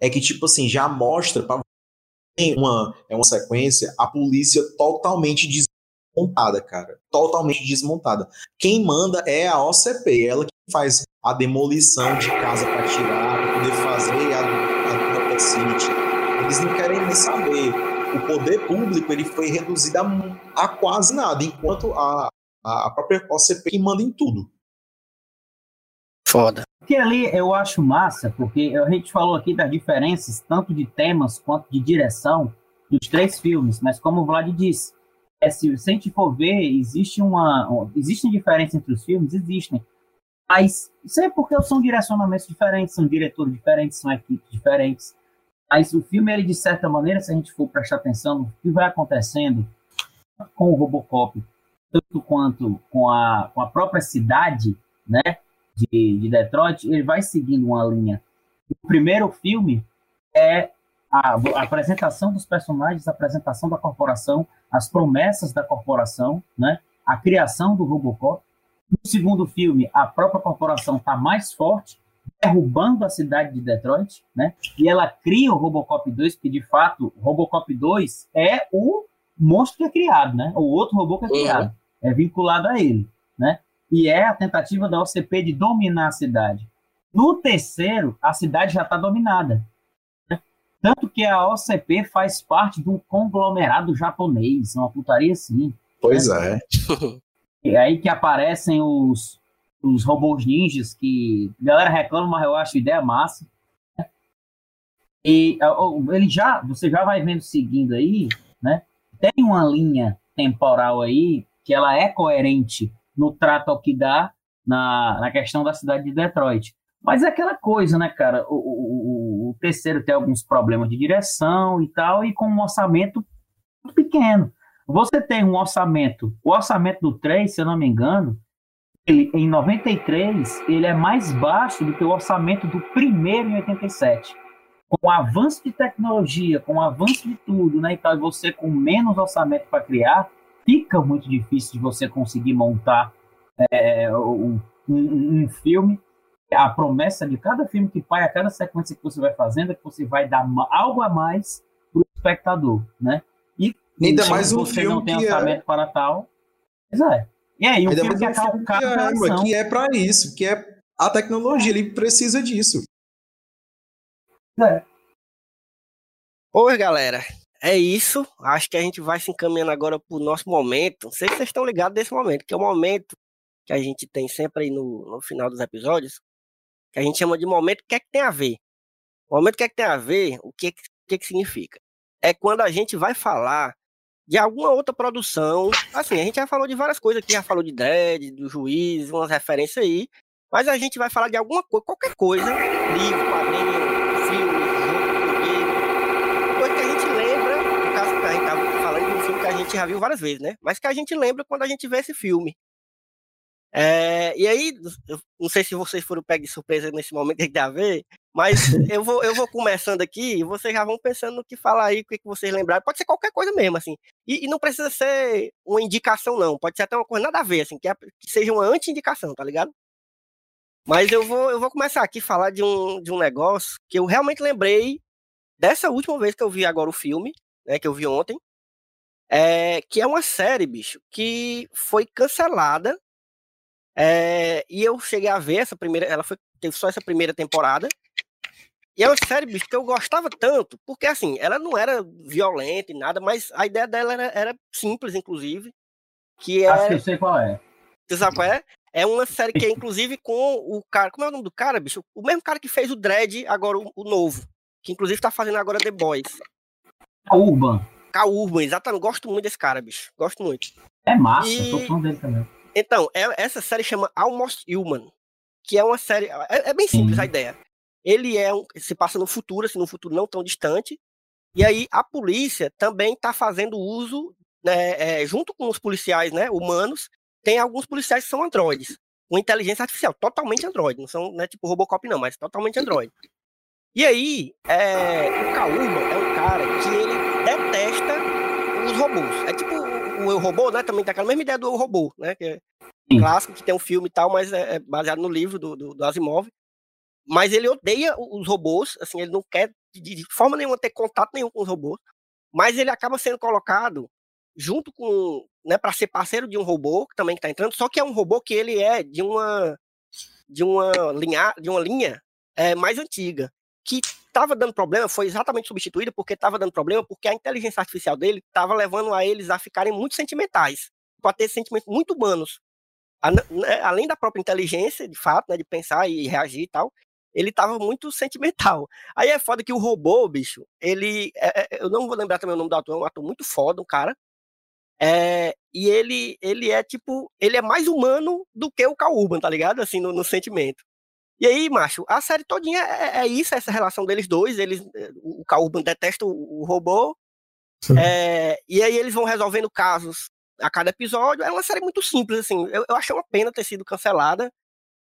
é que, tipo assim, já mostra pra uma, é uma sequência, a polícia totalmente desmontada, cara. Totalmente desmontada. Quem manda é a OCP, ela que faz a demolição de casa para tirar, para poder fazer a City. Eles não querem nem saber. O poder público ele foi reduzido a, a quase nada, enquanto a, a própria OCP que manda em tudo. Foda. Que ali eu acho massa, porque a gente falou aqui das diferenças, tanto de temas quanto de direção, dos três filmes, mas como o Vlad disse, é, se, se a gente for ver, existe uma. Existem diferenças entre os filmes? Existem. Mas isso é porque são direcionamentos diferentes, são diretores diferentes, são equipes diferentes. Mas o filme, ele, de certa maneira, se a gente for prestar atenção no que vai acontecendo com o Robocop, tanto quanto com a, com a própria cidade né, de, de Detroit, ele vai seguindo uma linha. O primeiro filme é a, a, apresentação dos personagens, a apresentação da corporação, as promessas da corporação, né, a criação do Robocop. No segundo filme, a própria corporação está mais forte, derrubando a cidade de Detroit, né, e ela cria o Robocop 2, que de fato, o Robocop 2 é o monstro que é criado, né? O outro robô que é criado. Uhum. É vinculado a ele, né? E é a tentativa da OCP de dominar a cidade. No terceiro, a cidade já está dominada. Né? Tanto que a OCP faz parte de um conglomerado japonês, uma putaria assim. Pois né? é. E aí que aparecem os, os robôs ninjas, que a galera reclama, mas eu acho ideia massa. E ele já, você já vai vendo seguindo aí, né? tem uma linha temporal aí que ela é coerente no trato ao que dá na, na questão da cidade de Detroit. Mas é aquela coisa, né, cara? O, o, o, terceiro tem alguns problemas de direção e tal, e com um orçamento pequeno. Você tem um orçamento, o orçamento do 3, se eu não me engano, em 93, ele é mais baixo do que o orçamento do primeiro em 87 com o avanço de tecnologia, com o avanço de tudo, né, e tal, e você com menos orçamento para criar, fica muito difícil de você conseguir montar é, um, um, um, filme. A promessa de cada filme que vai, a cada sequência que você vai fazendo, é que você vai dar algo a mais para o espectador, né? E ainda mais um você filme não tem é orçamento é... para tal. Pois é. E aí, um filme que é, um que é, que é para isso, que é a tecnologia, ele precisa disso. É. Oi, galera. É isso. Acho que a gente vai se encaminhando agora para o nosso momento. Não sei se vocês estão ligados desse momento, que é o momento que a gente tem sempre aí no, no final dos episódios, que a gente chama de momento que é que tem a ver. O momento que é que tem a ver, o que, que, que significa? É quando a gente vai falar de alguma outra produção. Assim, a gente já falou de várias coisas aqui, já falou de Dread, do Juiz, umas referências aí. Mas a gente vai falar de alguma coisa, qualquer coisa, livro, quadrinho, filme, jogo, coisa que a gente lembra, no caso que a gente tava falando de um filme que a gente já viu várias vezes, né? Mas que a gente lembra quando a gente vê esse filme. É, e aí, eu não sei se vocês foram pegos de surpresa nesse momento que a ver, mas eu vou, eu vou começando aqui e vocês já vão pensando no que falar aí, o que, que vocês lembrarem. Pode ser qualquer coisa mesmo, assim. E, e, não precisa ser uma indicação, não. Pode ser até uma coisa nada a ver, assim, que, é, que seja uma anti-indicação, tá ligado? Mas eu vou, eu vou começar aqui a falar de um, de um negócio que eu realmente lembrei dessa última vez que eu vi agora o filme, né, que eu vi ontem, é, que é uma série, bicho, que foi cancelada é, e eu cheguei a ver essa primeira, ela foi, teve só essa primeira temporada. E é uma série, bicho, que eu gostava tanto, porque assim, ela não era violenta e nada, mas a ideia dela era, era simples, inclusive. Que é. Acho que eu sei qual é. Você sabe qual é? É uma série que é, inclusive, com o cara. Como é o nome do cara, bicho? O mesmo cara que fez o Dread, agora o, o novo. Que inclusive tá fazendo agora The Boys. A Urban. K Urban, exatamente. Gosto muito desse cara, bicho. Gosto muito. É massa, E- sou fã dele também. Então, é- essa série chama Almost Human, que é uma série. É, é bem simples Sim. a ideia. Ele é um, se passa no futuro, assim, num futuro não tão distante. E aí a polícia também está fazendo uso, né, é, junto com os policiais, né, humanos, tem alguns policiais que são androides, com inteligência artificial, totalmente android, não são, não é tipo Robocop não, mas totalmente android. E aí, é, o Kaurba é um cara que ele detesta os robôs. É tipo o, Eu Robô, né? Também tem aquela mesma ideia do Eu Robô, né? Que é Sim. clássico, que tem um filme e tal, mas é, é baseado no livro do, do, do Asimov. Mas ele odeia os robôs, assim, ele não quer de, de forma nenhuma ter contato nenhum com os robôs. Mas ele acaba sendo colocado junto com, né, para ser parceiro de um robô que também está entrando, só que é um robô que ele é de uma de uma linha, de uma linha é, mais antiga, que estava dando problema, foi exatamente substituída porque estava dando problema, porque a inteligência artificial dele estava levando a eles a ficarem muito sentimentais, para ter sentimentos muito humanos. Né, Além da própria inteligência, de fato, né, de pensar e reagir e tal, ele estava muito sentimental. Aí é foda que o robô, bicho, ele. é- é- eu não vou lembrar também o nome do ator, é um ator muito foda, um cara. É, e ele, ele é tipo, ele é mais humano do que o Cal Urban, tá ligado? Assim, no, no sentimento. E aí, macho, a série todinha é, é isso, essa relação deles dois. Eles, eh, o Cal Urban detesta o, o robô. é, e aí eles vão resolvendo casos a cada episódio. É uma série muito simples, assim. Eu, eu achei uma pena ter sido cancelada,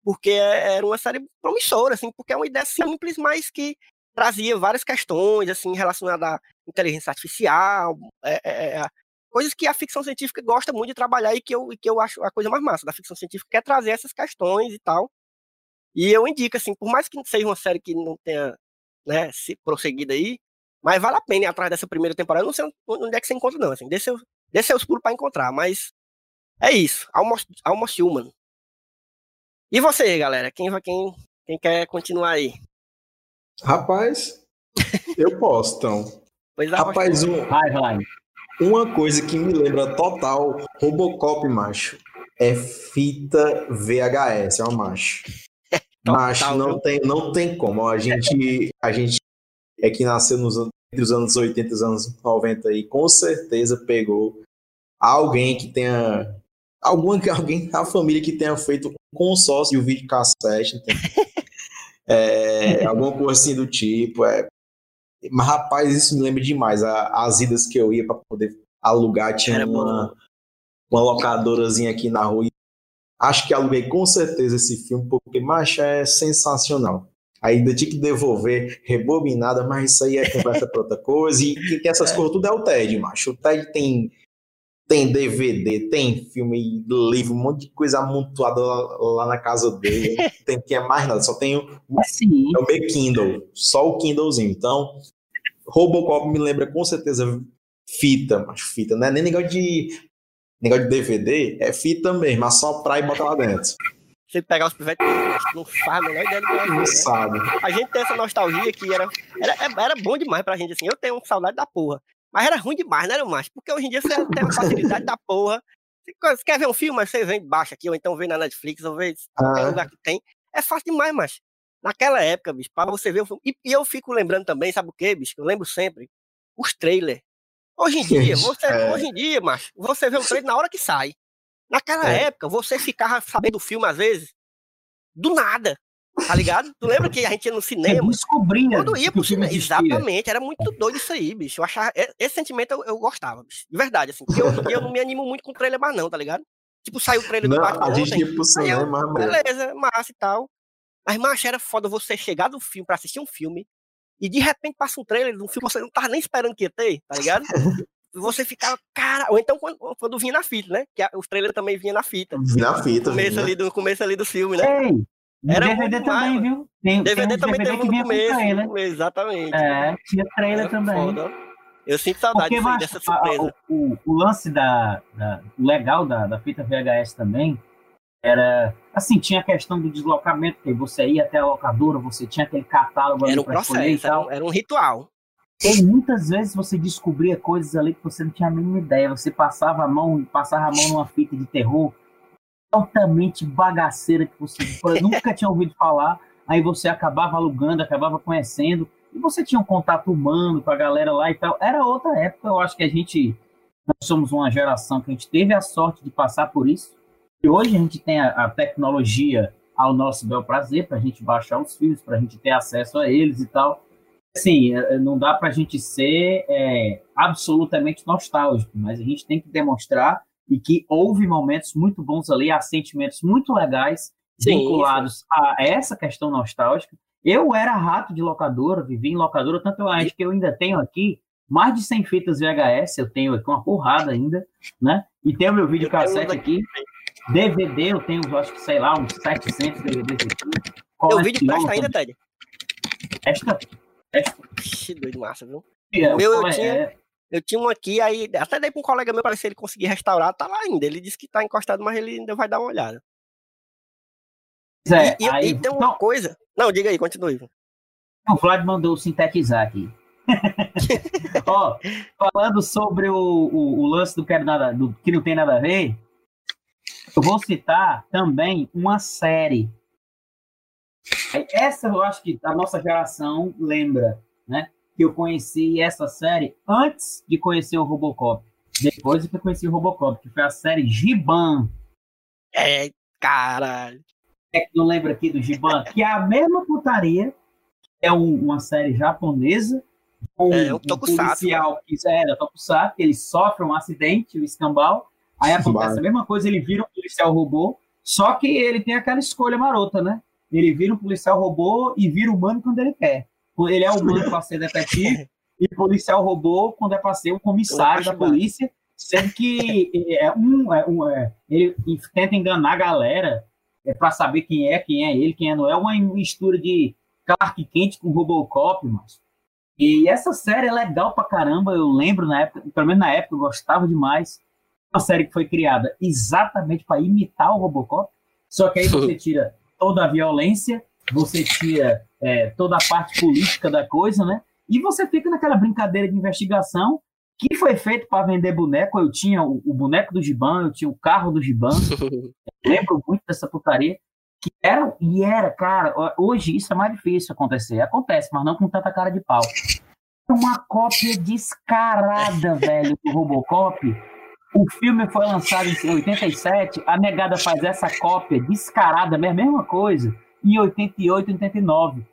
porque é- era uma série promissora, assim, porque é uma ideia simples, mas que trazia várias questões, assim, relacionadas à inteligência artificial, é, é, é, coisas que a ficção científica gosta muito de trabalhar e que eu, e que eu acho a coisa mais massa da ficção científica, que é trazer essas questões e tal. E eu indico, assim, por mais que seja uma série que não tenha, né, se prosseguido aí, mas vale a pena ir atrás dessa primeira temporada. Eu não sei onde é que você encontra, não, assim, desce seus pulos pra encontrar, mas é isso, Almost, Almost Human. E você, galera, quem, vai- quem, quem quer continuar aí? Rapaz, eu posso, então. Pois Rapaz, um- Vai, vai. uma coisa que me lembra total Robocop, macho, é fita VHS, ó, macho. Total, Macho, não tem, não tem como. A gente, a gente é que nasceu nos, entre os anos 80 e os anos 90 aí, com certeza pegou alguém que tenha. Alguma, alguém, a família que tenha feito um consórcio de um vídeo cassete? É, alguma coisa assim do tipo. É. Mas, rapaz, isso me lembra demais. a- as idas que eu ia para poder alugar, tinha Era bom. uma, uma locadorazinha aqui na rua. Acho que aluguei com certeza esse filme, porque, macho, é sensacional. Ainda tinha que devolver rebobinada, mas isso aí é conversa para outra coisa. E que, que essas coisas tudo é o TED, macho. O TED tem, tem DVD, tem filme, livro, um monte de coisa amontoada lá, lá na casa dele. Tem que é mais nada, só tem o, Sim. é o meu Kindle, só o Kindlezinho. Então, Robocop me lembra com certeza fita, mas fita, não é nem negócio de negócio de DVD, é fita mesmo, mas só pra e botar lá dentro. Você pegar os pivetes, não faz a menor ideia do que é, Não né? sabe. A gente tem essa nostalgia que era, era, era bom demais pra gente, assim. Eu tenho saudade da porra. Mas era ruim demais, né, macho? Porque hoje em dia você tem uma facilidade da porra. Você quer ver um filme, mas você vem baixa aqui, ou então vê na Netflix, ou vê Ah, lugar que tem. É fácil demais, macho. Naquela época, bicho, pra você ver o filme. E, e eu fico lembrando também, sabe o quê, bicho? Eu lembro sempre. Os trailers. Hoje em dia, você, É. hoje em dia, macho, você vê o trailer na hora que sai. Naquela É. época, você ficava sabendo do filme, às vezes, do nada. Tá ligado? Tu lembra que a gente ia no cinema? descobria. Quando ia pro cinema. Exatamente, era muito doido isso aí, bicho. Eu achava. Esse sentimento eu, eu gostava, bicho. De verdade, assim. Porque hoje em dia eu não me animo muito com o trailer mais, não, tá ligado? Tipo, saiu o trailer do Não, Batman a gente ontem. ia pro eu, cinema, amor. beleza, massa e tal. Mas, macho, era foda você chegar do filme pra assistir um filme e de repente passa um trailer de um filme que você não tava nem esperando que ia ter, tá ligado? E você ficava, cara. Ou então quando, quando vinha na fita, né? Que a- os trailers também vinha na fita. Vi na fita. No começo né? ali do, começo ali do filme, né? Ei, Era DVD também, viu? Tem, DVD tem também DVD teve que no vinha com começo. trailer. no começo, Exatamente. É, tinha trailer Era também. foda. Eu sinto saudade Porque, macho, dessa a- a- surpresa. o, o- lance da, da- o legal da, da fita VHS também era assim, tinha a questão do deslocamento, que você ia até a locadora, você tinha aquele catálogo Era ali um para escolher e processo, era tal. era um ritual. E muitas vezes você descobria coisas ali que você não tinha a mínima ideia. Você passava a mão, passava a mão numa fita de terror altamente bagaceira que você nunca tinha ouvido falar. Aí você acabava alugando, acabava conhecendo. E você tinha um contato humano com a galera lá e tal. Era outra época, eu acho que a gente. Nós somos uma geração que a gente teve a sorte de passar por isso. E hoje a gente tem a, a tecnologia ao nosso bel prazer, para a gente baixar os filmes, para a gente ter acesso a eles e tal assim, eh, não dá para a gente ser é, absolutamente nostálgico, mas a gente tem que demonstrar e que houve momentos muito bons ali, há sentimentos muito legais Sim, vinculados a essa questão nostálgica. Eu era rato de locadora, vivi em locadora, tanto eu acho que eu ainda tenho aqui mais de 100 fitas VHS, eu tenho aqui uma porrada ainda, né? E tenho meu videocassete um aqui. DVD, eu tenho, acho que, sei lá, uns 700 DVDs aqui. Teu vídeo presta ainda, Ted? Esta, esta, Ixi, doido massa, viu? é, meu, eu é, tinha- é, Eu tinha um aqui, aí até dei pra um colega meu ver se ele conseguir restaurar, tá lá ainda. Ele disse que tá encostado, mas ele ainda vai dar uma olhada. é, e, aí, e tem uma não, coisa. Não, diga aí, continue. o Vlad mandou sintetizar aqui. Ó, falando sobre o, o, o lance do, quero nada, do que não tem nada a ver, eu vou citar também uma série. Essa eu acho que a nossa geração lembra, né? Que eu conheci essa série antes de conhecer o Robocop. Depois que eu conheci o Robocop, que foi a série Giban. É, caralho. é que não lembra aqui do Giban, que é a mesma putaria, é um- uma série japonesa, com É, o um Tokusatsu, policial que é da Tokusatsu, que ele sofre um acidente, o escambau, aí acontece Vai. a mesma coisa, ele vira um policial robô, só que ele tem aquela escolha marota, né? Ele vira um policial robô e vira humano quando ele quer. Ele é humano para ser detetive e policial robô quando é para ser o comissário da é polícia, sendo que é um, é um é, ele tenta enganar a galera é para saber quem é, quem é ele, quem é não é, uma mistura de Clark Kent com Robocop, mas e essa série é legal pra caramba, eu lembro na época, pelo menos na época eu gostava demais. Uma série que foi criada exatamente para imitar o Robocop, só que aí você tira toda a violência, você tira é, toda a parte política da coisa, né? E você fica naquela brincadeira de investigação que foi feito para vender boneco. Eu tinha o, o boneco do Giban, eu tinha o carro do Giban, lembro muito dessa putaria. Que era, e era, cara, hoje isso é mais difícil acontecer. Acontece, mas não com tanta cara de pau. Uma cópia descarada, velho, do Robocop. O filme foi lançado em 87, a negada faz essa cópia descarada, a mesma coisa, em 88, 89.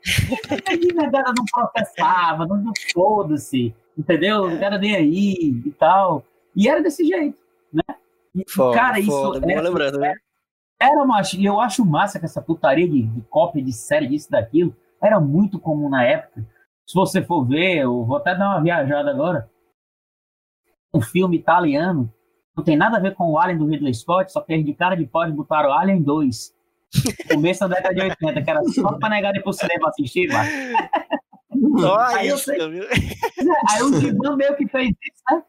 E a negada não processava, não, não foda-se, entendeu? Não era nem aí e tal. E era desse jeito, né? E, Foda, cara, isso foda, boa era, lembrança, né? era macho, e eu acho massa que essa putaria de, de cópia de série disso daquilo era muito comum na época. Se você for ver, eu vou até dar uma viajada agora. Um filme italiano, não tem nada a ver com o Alien do Ridley Scott, só que eles de cara de eles botaram Alien 2. Começo da década de 80, que era só pra negar ir pro cinema assistir. Só Aí isso, sei-? Aí o Giban meio que fez isso, né?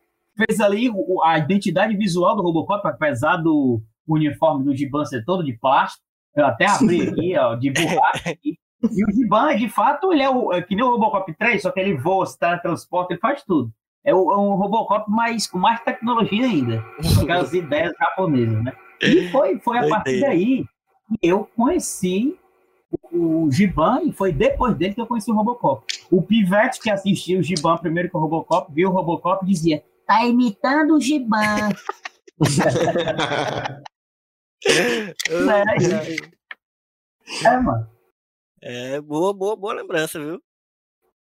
Fez ali o- a identidade visual do Robocop, apesar do uniforme do Giban ser todo de plástico. Eu até abri aqui, ó, de borracha. aqui. E o Giban, de fato, ele é, o, é que nem o Robocop 3, só que ele voa, se teletransporta, ele faz tudo. É, o, é um Robocop mais, com mais tecnologia ainda, com aquelas ideias japonesas, né? E foi, foi a partir daí que eu conheci o, o Giban, e foi depois dele que eu conheci o Robocop. O Pivete que assistia o Giban primeiro que o Robocop, viu o Robocop e dizia: tá imitando o Giban. É, é, mano. É, boa, boa, boa lembrança, viu?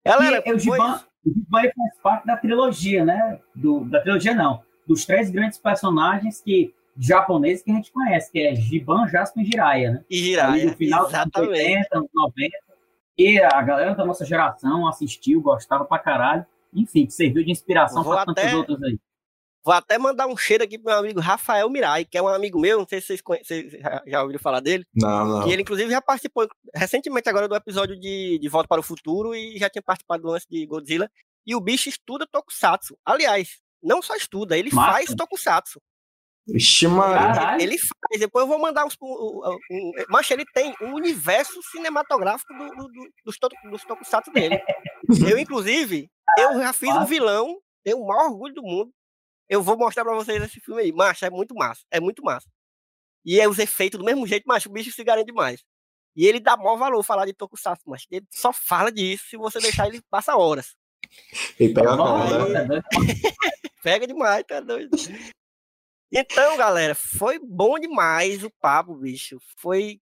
Galera, e, o Giban, o Giban faz parte da trilogia, né? Do, da trilogia não, dos três grandes personagens que japoneses que a gente conhece, que é Giban, Jasper e Jiraiya, né? E Jiraiya, no final exatamente. dos 80, 90. E a galera da nossa geração assistiu, gostava pra caralho. Enfim, que serviu de inspiração para tantos até... outros aí. Vou até mandar um cheiro aqui pro meu amigo Rafael Mirai, que é um amigo meu, não sei se vocês, vocês já ouviram falar dele. Não, não. Que ele, inclusive, já participou recentemente agora do episódio de, de Volta para o Futuro e já tinha participado do lance de Godzilla. E o bicho estuda Tokusatsu. Aliás, não só estuda, ele Massa. faz Tokusatsu. Ixi, mano. Ele faz. Depois eu vou mandar uns. Um, um, mas ele tem um universo cinematográfico do, do, do, dos, dos Tokusatsu dele. eu, inclusive, eu já fiz um vilão, tenho o maior orgulho do mundo. Eu vou mostrar pra vocês esse filme aí. Macho, é muito massa. É muito massa. E é os efeitos do mesmo jeito, mas o bicho se garante demais. E ele dá maior valor falar de Tokusatsu, mas ele só fala disso se você deixar ele passa horas. E pega a né? Pega demais, tá doido. Então, galera, foi bom demais o papo, bicho. Foi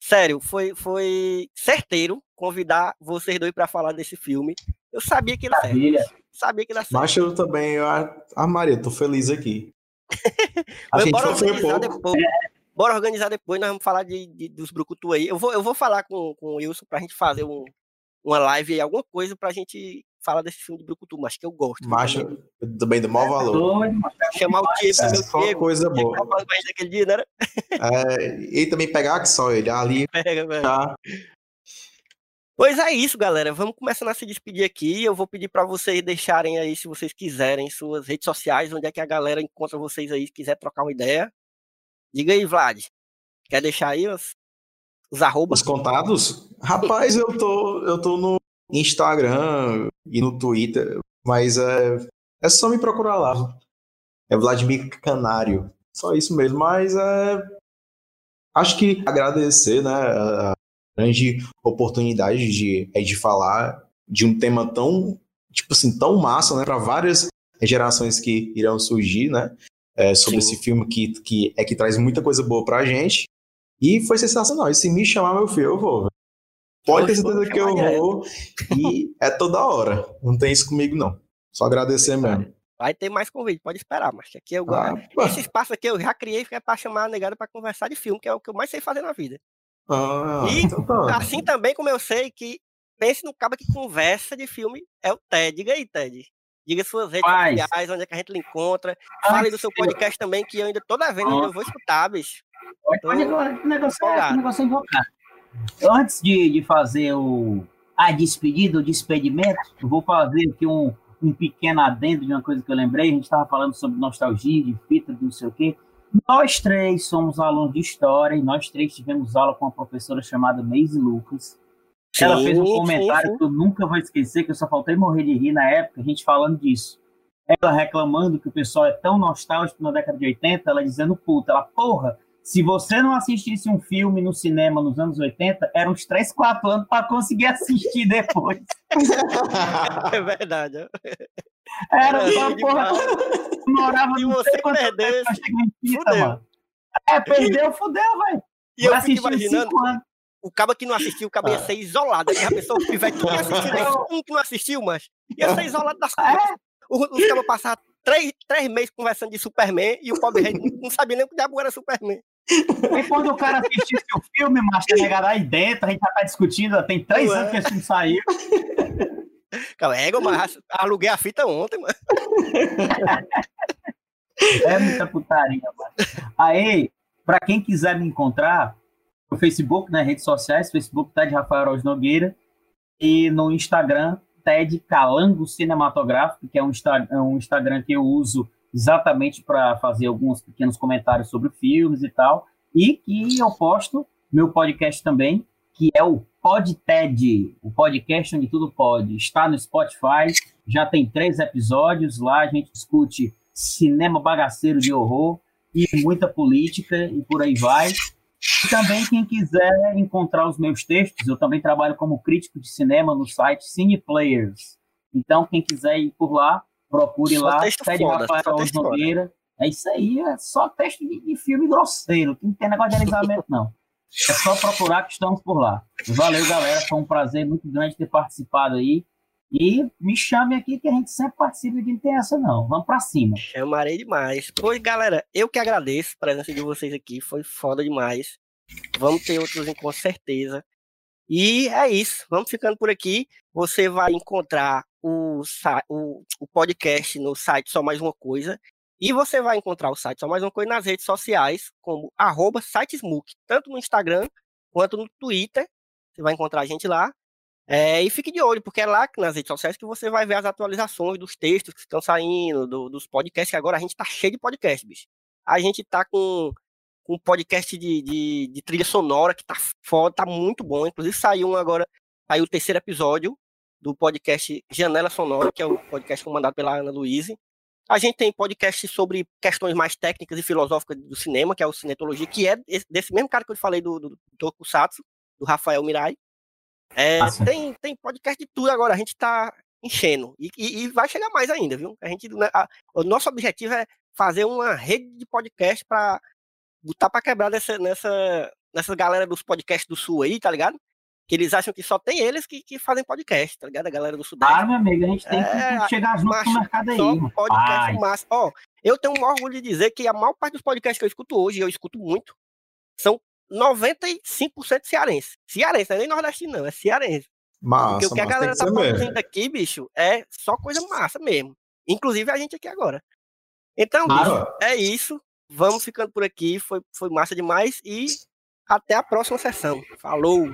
sério, foi foi certeiro convidar vocês dois para falar desse filme. Eu sabia que ele certo. Sabia que ele certo. Mas eu também, eu, a Maria, tô feliz aqui. a gente bora organizar depois. Bora organizar depois, nós vamos falar de, de dos brucutu aí. Eu vou, eu vou falar com, com o Wilson pra gente fazer um, uma live aí, alguma coisa pra gente falar desse filme de Brucutu, mas que eu gosto. Mas também do mau valor. Chamar o Diego, é, meu só Diego, coisa boa. Daquele dia, né? É, e também pegar que só ele ali. Pega, velho. Tá. Pois é isso, galera. Vamos começando a se despedir aqui. Eu vou pedir para vocês deixarem aí, se vocês quiserem, suas redes sociais, onde é que a galera encontra vocês aí, se quiser trocar uma ideia. Diga aí, Vlad. Quer deixar aí os, os arrobas? Os contatos? Rapaz, eu tô, eu tô no Instagram e no Twitter, mas é, é só me procurar lá. É Vladimir Canário. Só isso mesmo, mas é. Acho que agradecer, né? A grande oportunidade de, é de falar de um tema tão, tipo assim, tão massa, né? Para várias gerações que irão surgir, né? É, sobre Sim. esse filme que, que é que traz muita coisa boa pra gente. E foi sensacional. E se me chamar, meu filho, eu vou. Pode ter certeza que eu vou. E é toda hora. Não tem isso comigo, não. Só agradecer mesmo. Vai ter mais convite, pode esperar, mas aqui eu ah, Esse espaço aqui eu já criei é para chamar a negada para conversar de filme, que é o que eu mais sei fazer na vida. Ah, e então tá. assim também como eu sei que pense no cabo que conversa de filme é o Ted. Diga aí, Ted. Diga suas redes sociais, onde é que a gente lhe encontra. Fale do seu podcast também, que eu ainda toda vez eu vou escutar, bicho. Pode, pode negócio, é, negócio é invocar. Antes de, de fazer o, a despedida, o despedimento, eu vou fazer aqui um, um pequeno adendo de uma coisa que eu lembrei. A gente estava falando sobre nostalgia, de fita, de não sei o quê. Nós três somos alunos de história e nós três tivemos aula com uma professora chamada Maise Lucas. Sim, Ela fez um comentário sim, sim. que eu nunca vou esquecer, que eu só faltei morrer de rir na época, a gente falando disso. Ela reclamando que o pessoal é tão nostálgico na década de 80, ela dizendo, puta, ela, porra, se você não assistisse um filme no cinema nos anos 80, eram uns 3, 4 anos para conseguir assistir depois. é verdade. Era só porra. Morava e você perdeu. Fudeu. É, perdeu, fudeu, velho. E eu fico imaginando. O cabo que não assistiu, o cabo ia ser isolado. A pessoa que tiver assistir, um que não assistiu, mas ia ser isolado das coisas. É. Os cabos passaram três, três meses conversando de Superman e o pobre rei não sabia nem o que diabo era Superman. E quando o cara assistisse o filme, mas tá ligado aí dentro, a gente já tá discutindo, tem três Ué. anos que esse filme saiu. Calma, é, mas aluguei a fita ontem, mano. É muita putaria, mano. Aí, pra quem quiser me encontrar, no Facebook, nas né, redes sociais, Facebook tá de Rafael Araújo Nogueira, e no Instagram, TED Calango Cinematográfico, que é um, é um Instagram que eu uso exatamente para fazer alguns pequenos comentários sobre filmes e tal, e que eu posto meu podcast também, que é o PodTed, o podcast onde tudo pode. Está no Spotify, já tem três episódios, lá a gente discute cinema bagaceiro de horror e muita política e por aí vai. E também quem quiser encontrar os meus textos, eu também trabalho como crítico de cinema no site Cineplayers. Então, quem quiser ir por lá, Procure só lá, pede Rafael Nogueira. É isso aí, é só texto de, de, filme grosseiro, não tem negócio de alisamento, não. É só procurar que estamos por lá. Valeu, galera. Foi um prazer muito grande ter participado aí. E me chame aqui que a gente sempre participa de não tem essa não. Vamos para cima. Chamarei demais. Pois, galera, eu que agradeço a presença de vocês aqui. Foi foda demais. Vamos ter outros com certeza. E é isso. Vamos ficando por aqui. Você vai encontrar o, o, o podcast no site Só Mais Uma Coisa. E você vai encontrar o site Só Mais Uma Coisa nas redes sociais, como arroba sitesmook, tanto no Instagram quanto no Twitter. Você vai encontrar a gente lá. É, e fique de olho, porque é lá nas redes sociais que você vai ver as atualizações dos textos que estão saindo, do, dos podcasts, que agora a gente tá cheio de podcast, bicho. A gente tá com, com um podcast de, de, de, trilha sonora que tá foda, tá muito bom. Inclusive saiu um agora, saiu o terceiro episódio do podcast Janela Sonora, que é o podcast comandado pela Ana Luiz. A gente tem podcast sobre questões mais técnicas e filosóficas do cinema, que é o Cinetologia, que é desse mesmo cara que eu falei do, do, do do Rafael Mirai. É, tem, tem podcast de tudo agora, a gente tá enchendo. E, e, e vai chegar mais ainda, viu? A gente, né, a, o nosso objetivo é fazer uma rede de podcast para botar para quebrar nessa, nessa, nessa galera dos podcasts do Sul aí, tá ligado? Que eles acham que só tem eles que, que fazem podcast, tá ligado? A galera do Sudeste. Ah, meu amigo, a gente tem é, que chegar junto macho, no mercado aí. Só podcast massa. Ó, eu tenho um orgulho de dizer que a maior parte dos podcasts que eu escuto hoje, eu escuto muito, são 95% cearense. Cearense, não é nem nordestino, não, é cearense. Massa, Porque o que a galera tá produzindo aqui, bicho, é só coisa massa mesmo. Inclusive a gente aqui agora. Então, bicho, é isso. Vamos ficando por aqui. Foi, foi massa demais. E até a próxima sessão. Falou!